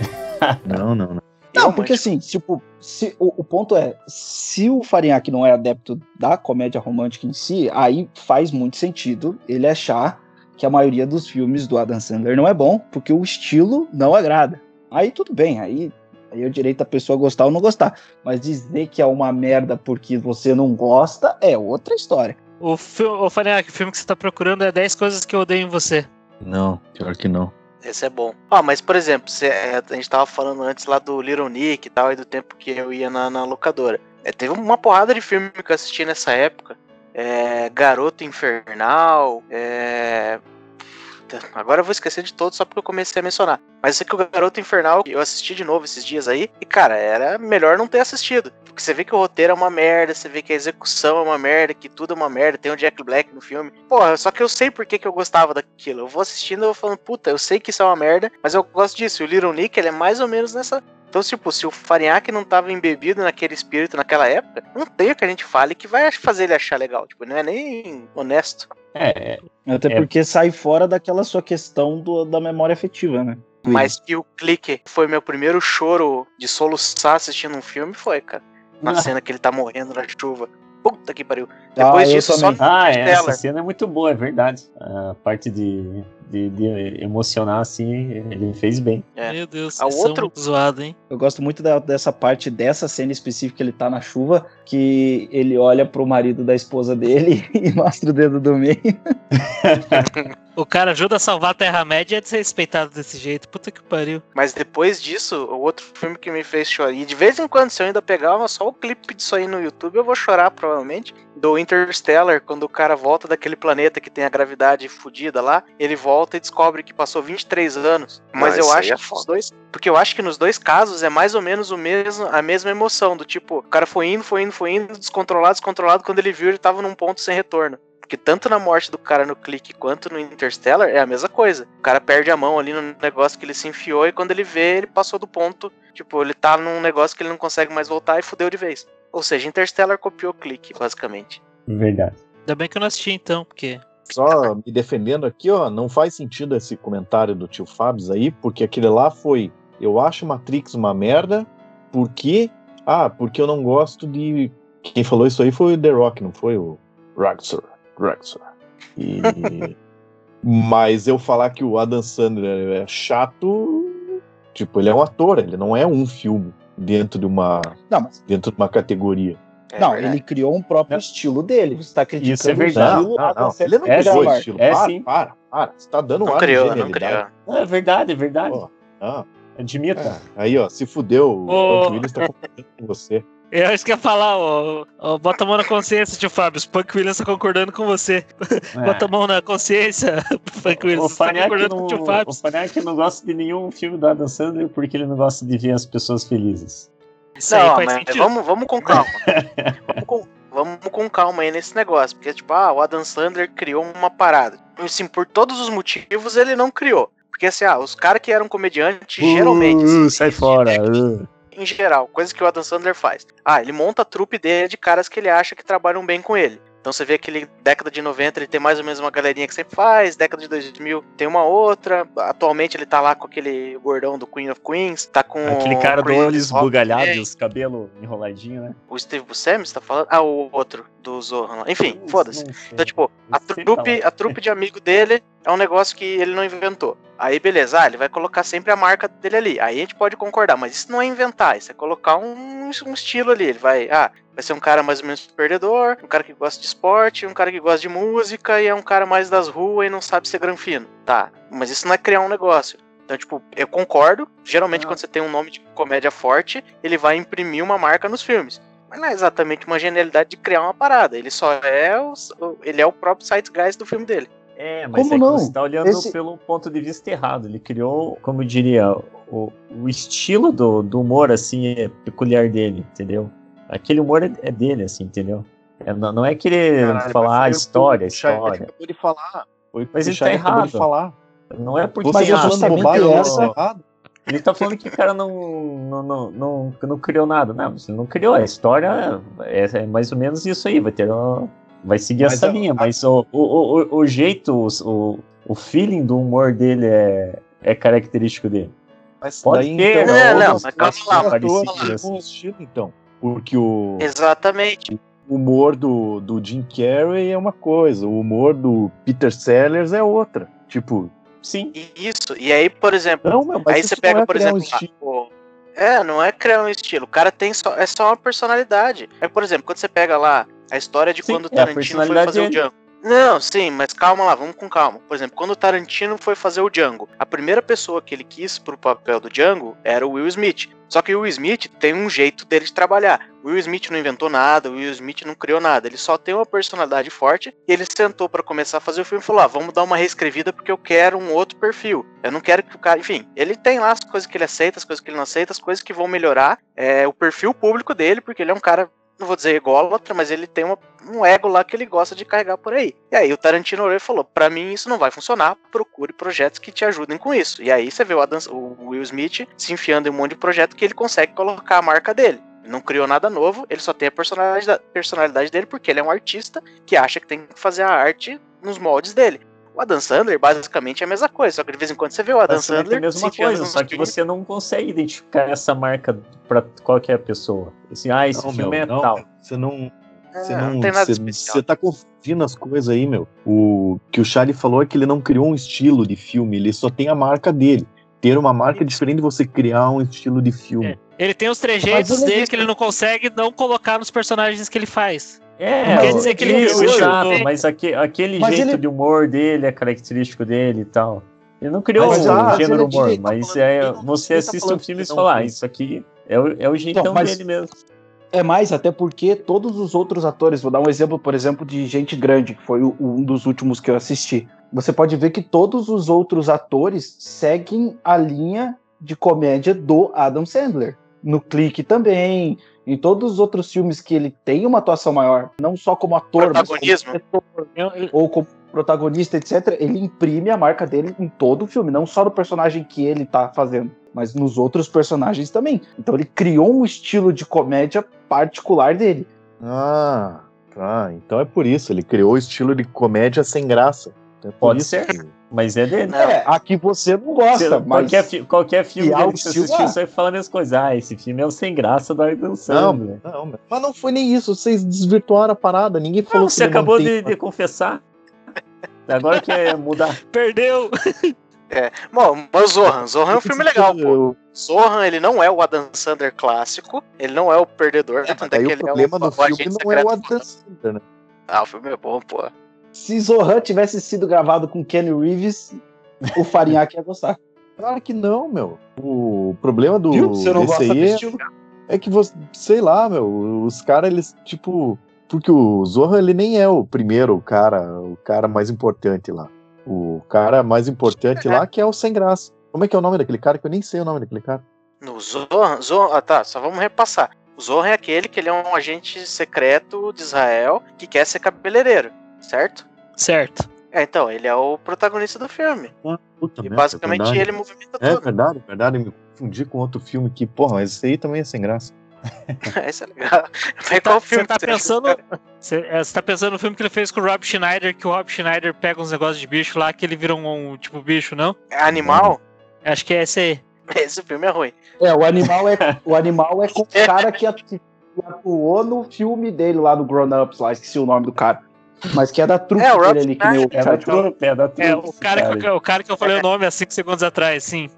Não, não, não. Não, porque assim, tipo, se, o, o ponto é, se o Farinhaque não é adepto da comédia romântica em si, aí faz muito sentido ele achar que a maioria dos filmes do Adam Sandler não é bom, porque o estilo não agrada. Aí tudo bem, aí, aí é o direito da pessoa gostar ou não gostar. Mas dizer que é uma merda porque você não gosta é outra história. O, fi o Faniac, o filme que você tá procurando é 10 coisas que eu odeio em você. Não, pior que não. Esse é bom. Ah, mas por exemplo, cê- é, a gente tava falando antes lá do Little Nick e tal, e do tempo que eu ia na, na locadora. É, teve uma porrada de filme que eu assisti nessa época. É, Garoto Infernal, é, Agora eu vou esquecer de todos só porque eu comecei a mencionar. Mas esse aqui, o Garoto Infernal, eu assisti de novo esses dias aí. E, cara, era melhor não ter assistido. Porque você vê que o roteiro é uma merda, você vê que a execução é uma merda, que tudo é uma merda, tem o Jack Black no filme. Porra, só que eu sei por que, que eu gostava daquilo. Eu vou assistindo e eu falando, puta, eu sei que isso é uma merda, mas eu gosto disso. E o Little Nick, ele é mais ou menos nessa. Então, tipo, se o Farinhaque não tava embebido naquele espírito naquela época, não tem o que a gente fale que vai fazer ele achar legal. Tipo, não é nem honesto. É, Até É. porque sai fora daquela sua questão do- da memória afetiva, né? Mas que o clique foi meu primeiro choro de soluçar assistindo um filme, foi, cara. Na cena que ele tá morrendo na chuva. Puta que pariu. Depois Ah, disso, só também. Ah, é, essa cena é muito boa, é verdade. A parte de, de, de emocionar, assim, ele fez bem. É. Meu Deus, A são outro- muito zoado, hein? Eu gosto muito da- dessa parte, dessa cena específica que ele tá na chuva, que ele olha pro marido da esposa dele e mostra o dedo do meio. O cara ajuda a salvar a Terra-média e é desrespeitado desse jeito. Puta que pariu. Mas depois disso, o outro filme que me fez chorar. E de vez em quando, se eu ainda pegava só o clipe disso aí no YouTube, eu vou chorar provavelmente. Do Interstellar, quando o cara volta daquele planeta que tem a gravidade fodida lá, ele volta e descobre que passou 23 anos. Mas Ah, eu acho é que os dois. Porque eu acho que nos dois casos é mais ou menos o mesmo, a mesma emoção. Do tipo, o cara foi indo, foi indo, foi indo, descontrolado, descontrolado. Quando ele viu, ele tava num ponto sem retorno. Porque tanto na morte do cara no clique quanto no Interstellar é a mesma coisa. O cara perde a mão ali no negócio que ele se enfiou e quando ele vê, ele passou do ponto. Tipo, ele tá num negócio que ele não consegue mais voltar e fudeu de vez. Ou seja, Interstellar copiou o clique, basicamente. Verdade. Ainda bem que eu não assisti então, porque. Só me defendendo aqui, ó, não faz sentido esse comentário do tio Fabs aí, porque aquele lá foi, eu acho Matrix uma merda, porque, ah, porque eu não gosto de, quem falou isso aí foi o The Rock, não foi o Raxor, Raxor. E, mas eu falar que o Adam Sandler é chato, tipo, ele é um ator, ele não é um filme dentro de uma, Não, mas, dentro de uma categoria. É não verdade. ele criou um próprio Não. estilo dele. Você tá criticando Isso é o verdade. estilo Não, não, Sandler ele não É criou o estilo. É para, sim. para, para. Você tá dando Não ar de criou, não criou. É verdade, é verdade. Ah, Admita. aí, ó, se fudeu, o Ô. Punk Williams tá concordando com você. Eu acho que ia falar, ó, ó, Bota a mão na consciência, tio Fábio. O Punk Williams tá concordando com você. Bota a mão na consciência, Punk É. O Williams. Tá concordando com não, o tio o Fábio. Faniac não gosta de nenhum filme do Adam Sandler porque ele não gosta de ver as pessoas felizes. Isso aí Não, faz mas sentido. vamos, vamos com calma. vamos, com, vamos com calma aí nesse negócio. Porque, tipo, ah, o Adam Sandler criou uma parada. Assim, por todos os motivos, ele não criou. Porque, assim, ah, os caras que eram comediantes, geralmente. assim, Uh, sai fora. uh. Em geral, coisa que o Adam Sandler faz. Ah, ele monta a trupe dele de caras que ele acha que trabalham bem com ele. Então você vê aquele década de 90, ele tem mais ou menos uma galerinha que sempre faz, década de 2000 tem uma outra. Atualmente ele tá lá com aquele gordão do Queen of Queens, tá com Aquele cara do olho esbugalhado, também. os cabelos enroladinhos, né? O Steve Buscemi, você tá falando? Ah, o outro, do Zohan. Enfim, foda-se. Então, tipo, a trupe, a trupe de amigo dele é um negócio que ele não inventou. Aí, beleza, ah, ele vai colocar sempre a marca dele ali. Aí a gente pode concordar, mas isso não é inventar, isso é colocar um, um estilo ali. Ele vai, ah, vai ser um cara mais ou menos perdedor, um cara que gosta de esporte, um cara que gosta de música e é um cara mais das ruas e não sabe ser granfino. Tá, mas isso não é criar um negócio. Então, tipo, eu concordo. Geralmente, Ah. quando você tem um nome de comédia forte, ele vai imprimir uma marca nos filmes. Mas não é exatamente uma genialidade de criar uma parada. Ele só é o, ele é o próprio zeitgeist do filme dele. É, mas Como é não? que você tá olhando Esse- pelo ponto de vista errado. Ele criou, como eu diria, o, o estilo do, do humor, assim, é peculiar dele, entendeu? Aquele humor é, é dele, assim, entendeu? É, não, não é querer Caralho, falar mas a foi o história, história. acabou de falar. O Mas ele tá errado. falar. Não é porque Você Mas tá é falando justamente bobagem, essa- tá errado. Ele tá falando que o cara não, não, não, não, não criou nada. Não, você não criou. A história é, é mais ou menos isso aí. Vai ter uma- vai seguir Mas essa a- linha. Mas o, o, o, o jeito, o, o feeling do humor dele é, é característico dele. Mas Pode daí, ter, então, Não, é não, mas calma lá, parecido, assim. um estilo, então. Porque o Exatamente. o humor do, do Jim Carrey é uma coisa, o humor do Peter Sellers é outra. Tipo, Sim. Isso. E aí, por exemplo, não, meu, aí você pega, é por exemplo, um é, não é criar um estilo. O cara tem só, é só uma personalidade. É, por exemplo, quando você pega lá a história de Sim, quando o é Tarantino foi personalidade fazer o. Django. Não, sim, mas calma lá, vamos com calma. Por exemplo, quando o Tarantino foi fazer o Django, a primeira pessoa que ele quis pro papel do Django era o Will Smith. Só que o Will Smith tem um jeito dele de trabalhar. O Will Smith não inventou nada, o Will Smith não criou nada. Ele só tem uma personalidade forte e ele sentou para começar a fazer o filme e falou: ah, vamos dar uma reescrevida porque eu quero um outro perfil. Eu não quero que o cara. Enfim, ele tem lá as coisas que ele aceita, as coisas que ele não aceita, as coisas que vão melhorar é, o perfil público dele, porque ele é um cara não vou dizer ególatra, mas ele tem uma, um ego lá que ele gosta de carregar por aí. E aí o Tarantino olhou e falou: para mim isso não vai funcionar, procure projetos que te ajudem com isso. E aí você vê o, Adam, o Will Smith se enfiando em um monte de projeto que ele consegue colocar a marca dele. Ele não criou nada novo, ele só tem a personalidade, personalidade dele porque ele é um artista que acha que tem que fazer a arte nos moldes dele. O Adam Sandler basicamente é a mesma coisa, só que de vez em quando você vê o Adam Basicamente Sandler. é a mesma coisa, só que você não consegue identificar essa marca pra qualquer pessoa. Assim, ah, esse Não, filme meu, é não, tal. Você não. Você É, não, não tem nada você, especial. você tá confundindo as coisas aí, meu. O que o Charlie falou é que ele não criou um estilo de filme, ele só tem a marca dele. Ter uma marca é diferente de você criar um estilo de filme. Ele tem os trejeitos Mas ele dele que ele não consegue não colocar nos personagens que ele faz. É, Não quer o- dizer que ele isso, criou, exato, mas aque- aquele Mas jeito ele- de humor dele é característico dele e tal. Ele não criou Mas, o ah, gênero ele é humor, direito, tá mas é, você tá assiste falando um filme e fala, ah, isso aqui é o, é o jeitão Então, mas- dele mesmo. É mais, até porque todos os outros atores, vou dar um exemplo, por exemplo, de Gente Grande, que foi o- um dos últimos que eu assisti. Você pode ver que todos os outros atores seguem a linha de comédia do Adam Sandler. No Clique também, em todos os outros filmes que ele tem uma atuação maior, não só como ator, mas como diretor, ou como protagonista, etc., ele imprime a marca dele em todo o filme, não só no personagem que ele tá fazendo, mas nos outros personagens também. Então ele criou um estilo de comédia particular dele. Ah, tá. Então é por isso. Ele criou o estilo de comédia sem graça. Então é Pode ser. que- Mas é dele. É, aqui você não gosta, Você- mas qualquer, fi- qualquer filme algo que você assistiu, você vai falar a mesma coisa. Ah, esse filme é o sem graça do Adam Não, Sandler. não, meu. mas não foi nem isso. Vocês desvirtuaram a parada. Ninguém falou Não, que você acabou de, de confessar. Agora quer mudar. Perdeu! Bom, mas o Zohan, Zohan é um filme legal, pô. Zohan, ele não é o Adam Sandler clássico, ele não é o perdedor, É, tanto é que o ele problema é do o, filme não é o. Adam Sandler, né? Ah, o filme é bom, pô. Se Zohan tivesse sido gravado com Kenny Reeves, o Farinhaque ia gostar. Claro que não, meu. O problema do Viu? Você não gosta do é, estilo? é que você, sei lá, meu, os caras eles tipo, porque o Zorra ele nem é o primeiro cara, o cara mais importante lá. O cara mais importante lá que é o sem graça. Como é que é o nome daquele cara que eu nem sei o nome daquele cara? No Zohan, Zohan, ah tá, só vamos repassar. O Zohan é aquele que ele é um agente secreto de Israel que quer ser cabeleireiro, certo? Certo. É, então, ele é o protagonista do filme. Puta E merda, basicamente é verdade. ele movimenta É tudo. verdade, é verdade, eu me confundi com outro filme que, porra, mas esse aí também é sem graça. Isso é legal. Você qual tá, filme você tá pensando. Você, é, você tá pensando no filme que ele fez com o Rob Schneider, que o Rob Schneider pega uns negócios de bicho lá, que ele vira um, um tipo bicho, não? É Animal? Acho que é esse aí. Esse filme é ruim. É, o animal é, o animal é com o cara que atuou no filme dele lá do Grown Ups, lá, esqueci o nome do cara. Mas que é da trupe É, Rob ali, que nem o É da trupe, é da trupe. É, o cara, cara. que, o cara que eu falei o nome há 5 segundos atrás, sim.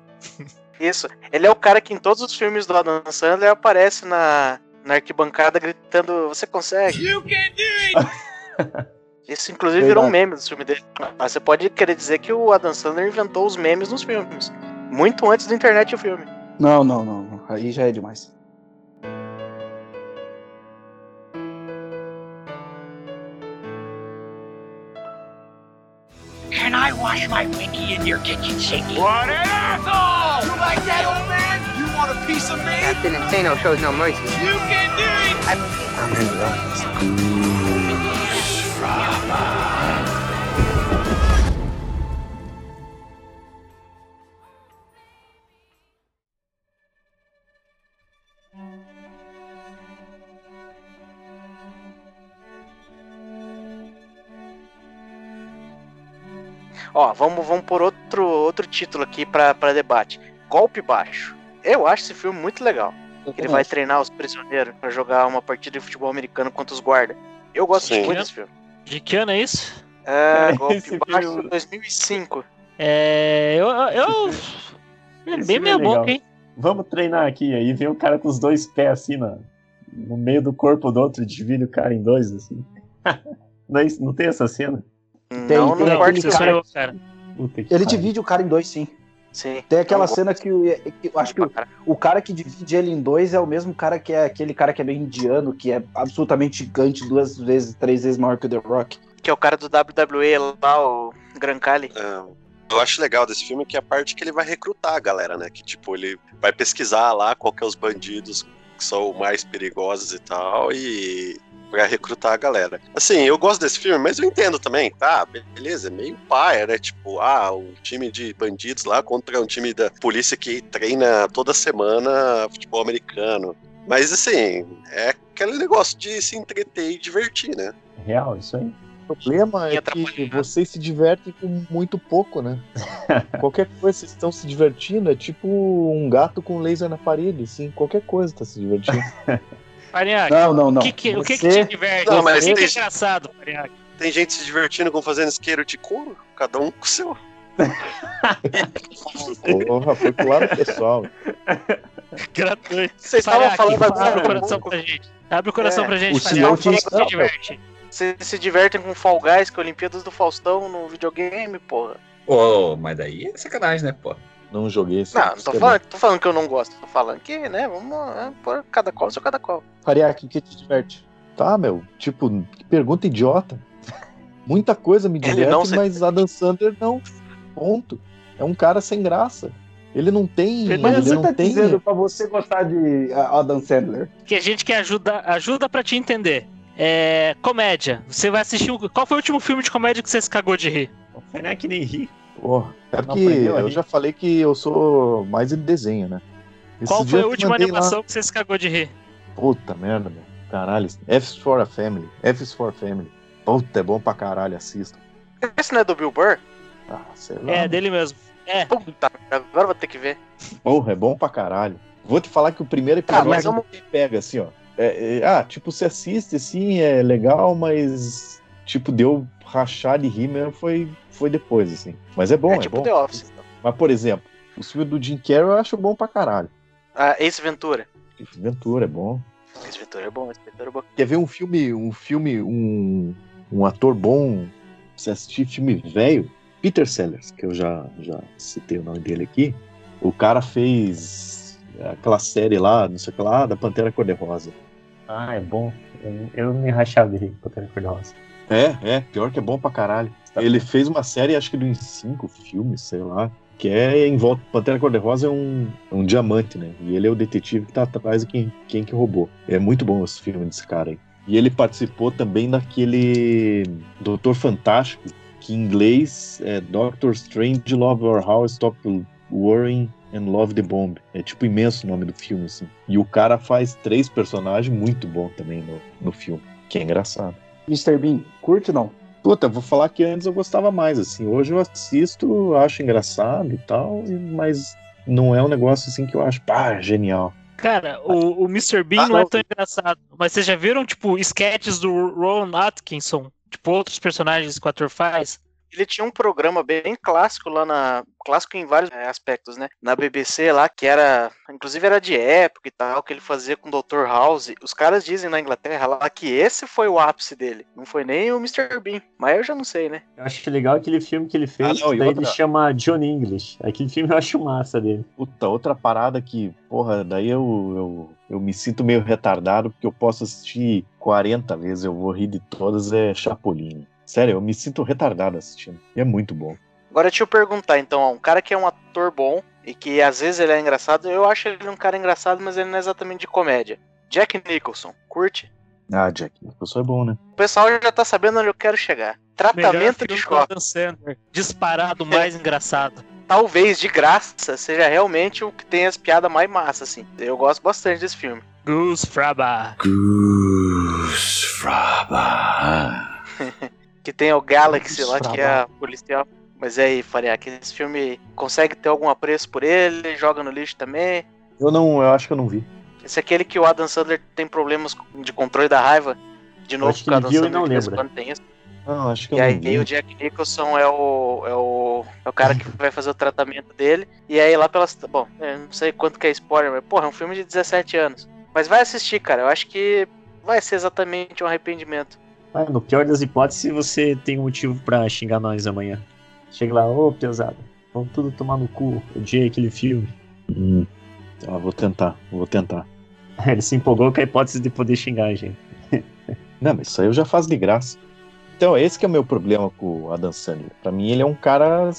Isso. Ele é o cara que em todos os filmes do Adam Sandler aparece na, na arquibancada gritando: Você consegue? You can do it! Isso, inclusive, virou um Verdade. meme do filme dele. Mas você pode querer dizer que o Adam Sandler inventou os memes nos filmes. Muito antes da internet e o filme. Não, não, não. Aí já é demais. Can I wash my winky in your kitchen sink? What an asshole! You like that, old man? You want a piece of me? Captain Insano shows no mercy. You can do it! Ó, vamos, vamos por outro, outro título aqui pra, pra debate: Golpe Baixo. Eu acho esse filme muito legal. Ele vai treinar os prisioneiros pra jogar uma partida de futebol americano contra os guardas. Eu gosto Sim. muito desse filme. De que ano é isso? É, Esse Golpe filme- Baixo 2005. É. Eu. eu é bem filme é boca, hein? Vamos treinar aqui. Aí vem o cara com os dois pés assim na, no meio do corpo do outro, divide o cara em dois, assim. Não, é isso- não tem essa cena? Tem, não tem no aquele cara- sou eu, cara. Ele divide o cara em dois, sim. Sim. Tem aquela cena que, o, que eu acho que o, o cara que divide ele em dois é o mesmo cara que é aquele cara que é bem indiano, que é absolutamente gigante, duas vezes, três vezes maior que o The Rock. Que é o cara do WWE lá, o Gran Cali. É, eu acho legal desse filme que é a parte que ele vai recrutar a galera, né? Que tipo, ele vai pesquisar lá qual que é os bandidos que são mais perigosos e tal, e vai recrutar a galera. Assim, eu gosto desse filme, mas eu entendo também, tá? Beleza, é meio paia, né? Tipo, ah, um time de bandidos lá contra um time da polícia que treina toda semana futebol americano. Mas assim, é aquele negócio de se entreter e divertir, né? Real, isso aí. O problema é que vocês se divertem com muito pouco, né? qualquer coisa vocês estão se divertindo é tipo um gato com laser na parede, assim. Qualquer coisa tá se divertindo. Farinhaque, Não, não, não. o que, que, o que, que Você- te diverte? Não, o mas que, que é tem- engraçado, Farinhaque? Tem gente se divertindo com fazendo isqueiro de couro, cada um com o seu. Porra, foi pro lado pessoal. Gratuito. Vocês estavam falando abre o agora. coração pra gente. Abre o coração É, pra gente, o senhor O que que tinha- te diverte? Vocês se divertem com Fall Guys, com Olimpíadas do Faustão no videogame, porra. Ô, mas daí é sacanagem, né, pô? Não joguei esse. Não, não tô falando, tô falando que eu não gosto. Tô falando que, né, vamos é, pôr cada qual, seu cada qual. Fariaque, o que te diverte? Tá, meu. Tipo, que pergunta idiota. Muita coisa me diverte, não se- mas Adam Sandler não. Ponto. É um cara sem graça. Ele não tem. Mas ele você não tá tem. dizendo pra você gostar de ah, Adam Sandler. Que a gente quer ajuda, ajuda pra te entender. É. Comédia. Você vai assistir. Qual foi o último filme de comédia que você se cagou de rir? O Farinhaque nem ri. Porra, é Não que aprendeu a eu já falei que eu sou mais de desenho, né? Esses Qual foi a última mandei lá- animação que você se cagou de rir? Puta merda, meu. Caralho. F for a Family. F for Family. Puta, é bom pra caralho, assista. Esse não é do Bill Burr? Ah, sei lá. É, dele mesmo. É. Puta, agora vou ter que ver. Porra, é bom pra caralho. Vou te falar que o primeiro Tá, episódio mas vamos- pega assim, ó. É, é, ah, tipo, você assiste assim, é legal, mas tipo, deu rachar de rir mesmo foi, foi depois, assim. Mas é bom, é é, tipo bom. The Office. Então. Mas, por exemplo, o filme do Jim Carrey eu acho bom pra caralho. Ah, Ace Ventura. Ventura é bom. Ace Ventura é bom, Ace Ventura é bom. Quer ver um filme, um filme, um, um ator bom, pra você assistir filme velho? Peter Sellers, que eu já, já citei o nome dele aqui. O cara fez aquela série lá, não sei o que lá, da Pantera Cor-de-Rosa. Ah, é bom. Eu, eu me rachava de rir com Pantera Cor-de-Rosa. É, é, pior que é bom pra caralho. Ele fez uma série, acho que de uns cinco filmes, sei lá, que é em volta. Pantera Cor-de-Rosa é um, é um diamante, né? E ele é o detetive que tá atrás de quem, quem que roubou. É muito bom esse filme desse cara aí. E ele participou também daquele Doutor Fantástico, que em inglês é Doctor Strange Love Our House, Stop Worrying and Love the Bomb. É tipo imenso o nome do filme, assim. E o cara faz três personagens muito bom também no, no filme, que é engraçado. Mr. Bean, curte ou não? Puta, vou falar que antes eu gostava mais, assim. Hoje eu assisto, acho engraçado e tal, mas não é um negócio assim que eu acho, pá, genial. Cara, o, o Mr. Bean Ah, não é tão engraçado. Mas vocês já viram, tipo, sketches do Ron Atkinson? Tipo, outros personagens que o ator faz? Ele tinha um programa bem clássico lá na. Clássico em vários é, aspectos, né? Na BBC lá, que era. Inclusive era de época e tal, que ele fazia com o Dr. House. Os caras dizem na Inglaterra lá que esse foi o ápice dele. Não foi nem o Mr. Bean. Mas eu já não sei, né? Eu acho legal aquele filme que ele fez, Ah, não, e daí outra- ele chama John English. Aquele filme eu acho massa dele. Puta, outra parada que, porra, daí eu, eu, eu me sinto meio retardado porque eu posso assistir 40 vezes, eu vou rir de todas, é Chapolin. Sério, eu me sinto retardado assistindo. E é muito bom. Agora deixa eu perguntar, então, ó, um cara que é um ator bom e que às vezes ele é engraçado, eu acho ele um cara engraçado, mas ele não é exatamente de comédia. Jack Nicholson, curte? Ah, Jack, Nicholson é bom, né? O pessoal já tá sabendo onde eu quero chegar. Tratamento de choque. Sandler. Disparado mais engraçado. Talvez de graça seja realmente o que tem as piadas mais massas, assim. Eu gosto bastante desse filme. Goose Fraba. Goose Fraba. Que tem o Galaxy Isso, lá, que é a policial. Mas e aí, Faria, que esse filme consegue ter algum apreço por ele? Joga no lixo também? Eu não, eu acho que eu não vi. Esse é aquele que o Adam Sandler tem problemas de controle da raiva. De novo, acho que o Adam Sandler não lembra. quando tem isso. Não, acho que eu E aí vi. o Jack Nicholson é o, é o, é o cara que vai fazer o tratamento dele. E aí lá pelas. Bom, eu não sei quanto que é spoiler, mas porra, é um filme de 17 anos. Mas vai assistir, cara. Eu acho que vai ser exatamente um arrependimento. Ah, no pior das hipóteses, você tem um motivo pra xingar nós amanhã. Chega lá, ô pesado, vamos tudo tomar no cu. Odiei aquele filme. Hum, tá, vou tentar, vou tentar. Ele se empolgou com a hipótese de poder xingar a gente. Não, mas isso aí eu já faço de graça. Então, esse que é o meu problema com o Adam Sandler. Pra mim, ele é um cara,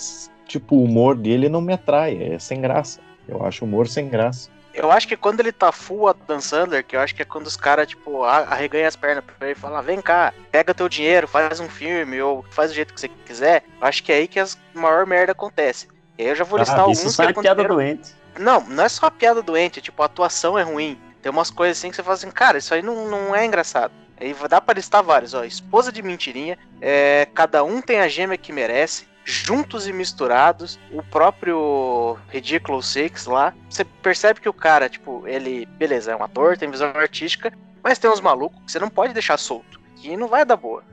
tipo, o humor dele não me atrai, é sem graça. Eu acho o humor sem graça. Eu acho que quando ele tá full Adam Sandler, que eu acho que é quando os caras, tipo, arreganham as pernas pra ele e falam, vem cá, pega teu dinheiro, faz um filme, ou faz do jeito que você quiser, eu acho que é aí que as maior merda acontece. E aí eu já vou listar Ah, alguns isso que sai piada doente. Não, não é só a piada doente, tipo, a atuação é ruim. Tem umas coisas assim que você fala assim, cara, isso aí não, não é engraçado. Aí dá pra listar vários, ó. Esposa de mentirinha, é, cada um tem a gêmea que merece, juntos e misturados, o próprio Ridiculous Six lá. Você percebe que o cara, tipo, ele, beleza, é um ator, tem visão artística, mas tem uns malucos que você não pode deixar solto, que não vai dar boa.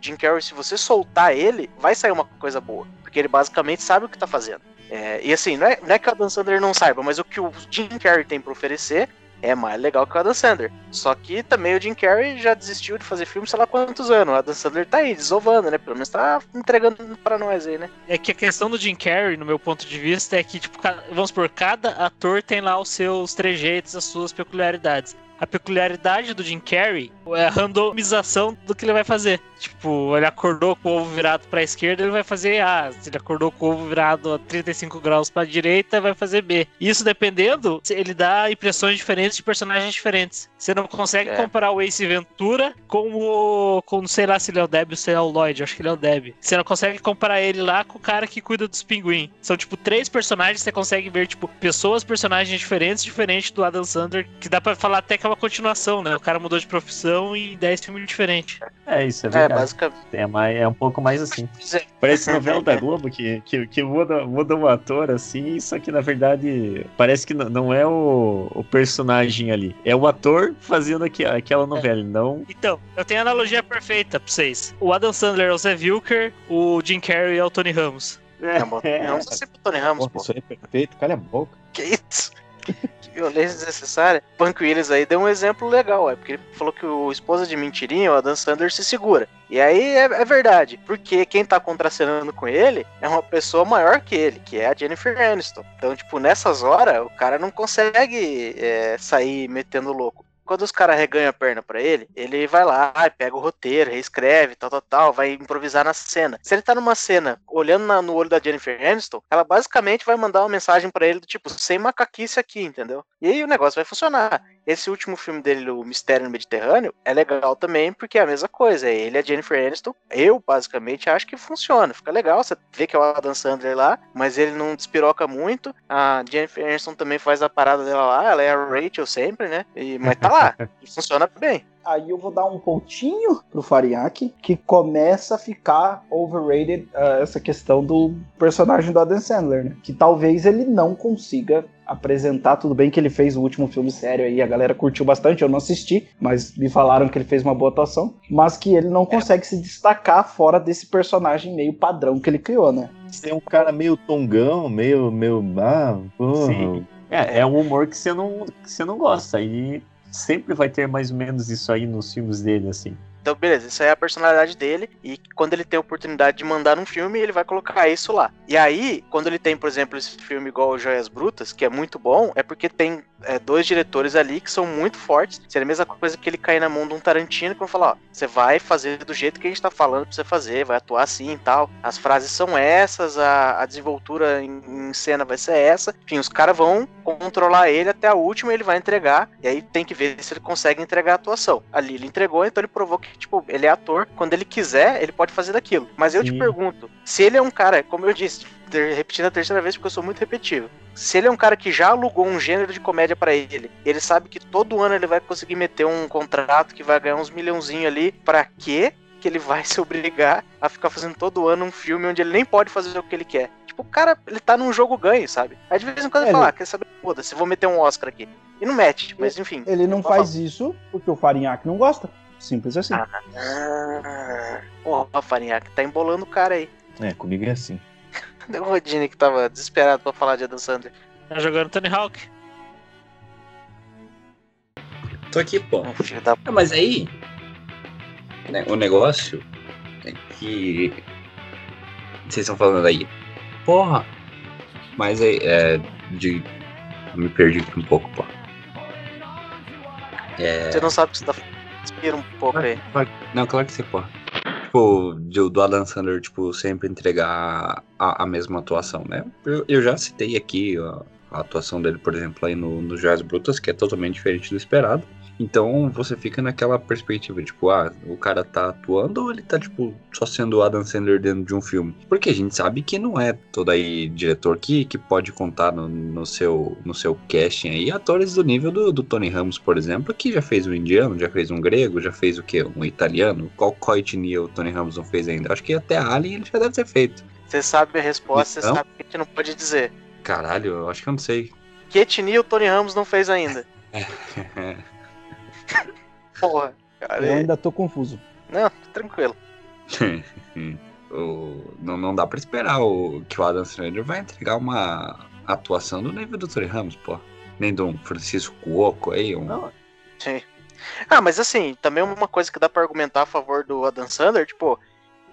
Jim Carrey, se você soltar ele, vai sair uma coisa boa, porque ele basicamente sabe o que tá fazendo. É, e assim, não é, não é que o Adam Sandler não saiba, mas o que o Jim Carrey tem pra oferecer é mais legal que o Adam Sandler. Só que também o Jim Carrey já desistiu de fazer filme sei lá quantos anos. O Adam Sandler tá aí, desovando, né? Pelo menos tá entregando pra nós aí, né? É que a questão do Jim Carrey, no meu ponto de vista, é que, tipo, vamos supor, cada ator tem lá os seus trejeitos, as suas peculiaridades. A peculiaridade do Jim Carrey é a randomização do que ele vai fazer. Tipo, ele acordou com o ovo virado pra esquerda, ele vai fazer A. Se ele acordou com o ovo virado a 35 graus pra direita, vai fazer B. Isso dependendo, ele dá impressões diferentes de personagens diferentes. Você não consegue É. comparar o Ace Ventura com o. com sei lá se ele é o Deb ou se ele é o Lloyd. Acho que ele é o Deb. Você não consegue comparar ele lá com o cara que cuida dos pinguins. São, tipo, três personagens que você consegue ver, tipo, pessoas, personagens diferentes, diferentes do Adam Sandler, que dá pra falar até que é uma continuação, né? O cara mudou de profissão em 10 filmes diferentes. É, isso é É, verdade. basicamente. É, mais, é um pouco mais assim. Sim. Parece novela da Globo que, que, que muda, muda um ator assim, só que na verdade parece que não é o, o personagem ali. É o ator fazendo aqui, aquela novela, não. Então, eu tenho a analogia perfeita pra vocês. O Adam Sandler é o Zé Wilker, o Jim Carrey é o Tony Ramos. Não, mas não precisa ser pro Tony Ramos, pô. isso aí é perfeito, calha a boca. Que isso? Que violência desnecessária. Punk Williams aí deu um exemplo legal, é porque ele falou que o esposa de mentirinha, o Adam Sandler, se segura. E aí é, é verdade, porque quem tá contracenando com ele é uma pessoa maior que ele, que é a Jennifer Aniston. Então, tipo, nessas horas, o cara não consegue é, sair metendo louco. Quando os caras reganham a perna pra ele, ele vai lá, pega o roteiro, reescreve, tal, tal, tal, vai improvisar na cena. Se ele tá numa cena olhando na- no olho da Jennifer Aniston, ela basicamente vai mandar uma mensagem pra ele do tipo, sem macaquice aqui, entendeu? E aí o negócio vai funcionar. Esse último filme dele, o Mistério no Mediterrâneo, é legal também porque é a mesma coisa. É ele e a Jennifer Aniston. Eu, basicamente, acho que funciona. Fica legal, você vê que é o Adam Sandler lá, mas ele não despiroca muito. A Jennifer Aniston também faz a parada dela lá, ela é a Rachel sempre, né? E, mas tá lá, e funciona bem. Aí eu vou dar um pontinho pro Fariak, que começa a ficar overrated ah, essa questão do personagem do Adam Sandler, né? Que talvez ele não consiga apresentar, tudo bem que ele fez o último filme sério aí, a galera curtiu bastante, eu não assisti, mas me falaram que ele fez uma boa atuação, mas que ele não consegue se destacar fora desse personagem meio padrão que ele criou, né? Você é um cara meio tongão, meio. meio ah, porra. Sim. É, é um humor que você não, que você não gosta. E sempre vai ter mais ou menos isso aí nos filmes dele, assim. Então, beleza, isso aí é a personalidade dele. E quando ele tem a oportunidade de mandar um filme, ele vai colocar isso lá. E aí, quando ele tem, por exemplo, esse filme igual Joias Brutas, que é muito bom, é porque tem é, dois diretores ali que são muito fortes. Seria a mesma coisa que ele cair na mão de um Tarantino que vai falar: ó, você vai fazer do jeito que a gente tá falando pra você fazer, vai atuar assim e tal. As frases são essas, a, a desenvoltura em, em cena vai ser essa. Enfim, os caras vão controlar ele até a última ele vai entregar. E aí tem que ver se ele consegue entregar a atuação. Ali ele entregou, então ele provou que, tipo, ele é ator. Quando ele quiser, ele pode fazer daquilo. Mas eu te Sim. pergunto, se ele é um cara, como eu disse, repetindo a terceira vez porque eu sou muito repetitivo. Se ele é um cara que já alugou um gênero de comédia pra ele, ele sabe que todo ano ele vai conseguir meter um contrato que vai ganhar uns milhãozinhos ali, pra quê? Que ele vai se obrigar a ficar fazendo todo ano um filme onde ele nem pode fazer o que ele quer. Tipo, o cara, ele tá num jogo ganho, sabe? Aí de vez em quando ele É, fala, ele- ah, quer saber? Foda-se, vou meter um Oscar aqui. E não mete, mas enfim. Ele não faz isso porque o Farinhaque não gosta. Simples assim. Ah, Porra, Farinhaque, tá embolando o cara aí. É, comigo é assim. Cadê o Rodine que tava desesperado pra falar de Adam Sandler? Tá jogando Tony Hawk. Tô aqui, pô. Da Ah, mas aí. né, o negócio é que. Vocês estão falando aí. Porra! Mas é. é de. Me perdi aqui um pouco, pô. É... Você não sabe o que você tá falando. Inspira um pouco aí. Não, claro que você pode. Tipo, de- do Adam Sandler, tipo, sempre entregar a, a mesma atuação, né? Eu, eu já citei aqui ó, a atuação dele, por exemplo, aí no, no Joias Brutas, que é totalmente diferente do esperado. Então você fica naquela perspectiva, tipo, ah, o cara tá atuando ou ele tá, tipo, só sendo o Adam Sandler dentro de um filme? Porque a gente sabe que não é todo aí diretor que, que pode contar no, no seu, no seu casting aí atores do nível do, do Tony Ramos, por exemplo, que já fez um indiano, já fez um grego, já fez o quê? Um italiano? Qual, qual etnia o Tony Ramos não fez ainda? Acho que até Alien ele já deve ter feito. Você sabe a resposta, você Então? sabe o que a gente não pode dizer. Caralho, eu acho que eu não sei. Que etnia o Tony Ramos não fez ainda? Porra, cara. Eu ainda tô confuso. Não, tranquilo. O- não, não dá pra esperar o, que o Adam Sandler vai entregar uma atuação do nível do Tony Ramos, pô. Nem do Francisco Cuoco aí, um... Sim. Ah, mas assim, também uma coisa que dá pra argumentar a favor do Adam Sandler, tipo,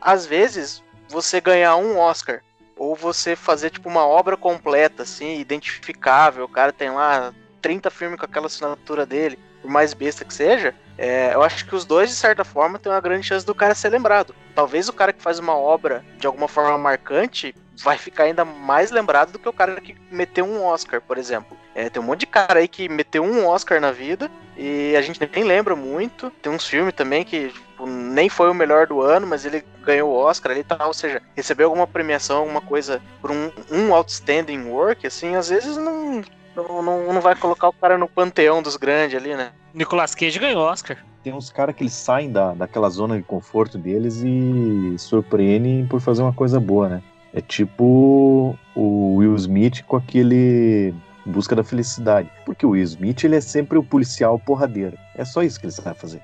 às vezes você ganhar um Oscar ou você fazer tipo uma obra completa, assim, identificável, o cara tem lá 30 filmes com aquela assinatura dele, por mais besta que seja, é, eu acho que os dois, de certa forma, tem uma grande chance do cara ser lembrado. Talvez o cara que faz uma obra de alguma forma marcante vai ficar ainda mais lembrado do que o cara que meteu um Oscar, por exemplo. É, tem um monte de cara aí que meteu um Oscar na vida e a gente nem lembra muito. Tem uns filmes também que tipo, nem foi o melhor do ano, mas ele ganhou o Oscar ali e tal. Ou seja, recebeu alguma premiação, alguma coisa por um, um outstanding work, assim, às vezes não, não, não, não vai colocar o cara no panteão dos grandes ali, né? Nicolas Cage ganhou Oscar. Tem uns caras que eles saem da, daquela zona de conforto deles e surpreendem por fazer uma coisa boa, né? É tipo o Will Smith com aquele Busca da Felicidade. Porque o Will Smith ele é sempre o policial porradeiro. É só isso que ele sabe fazer.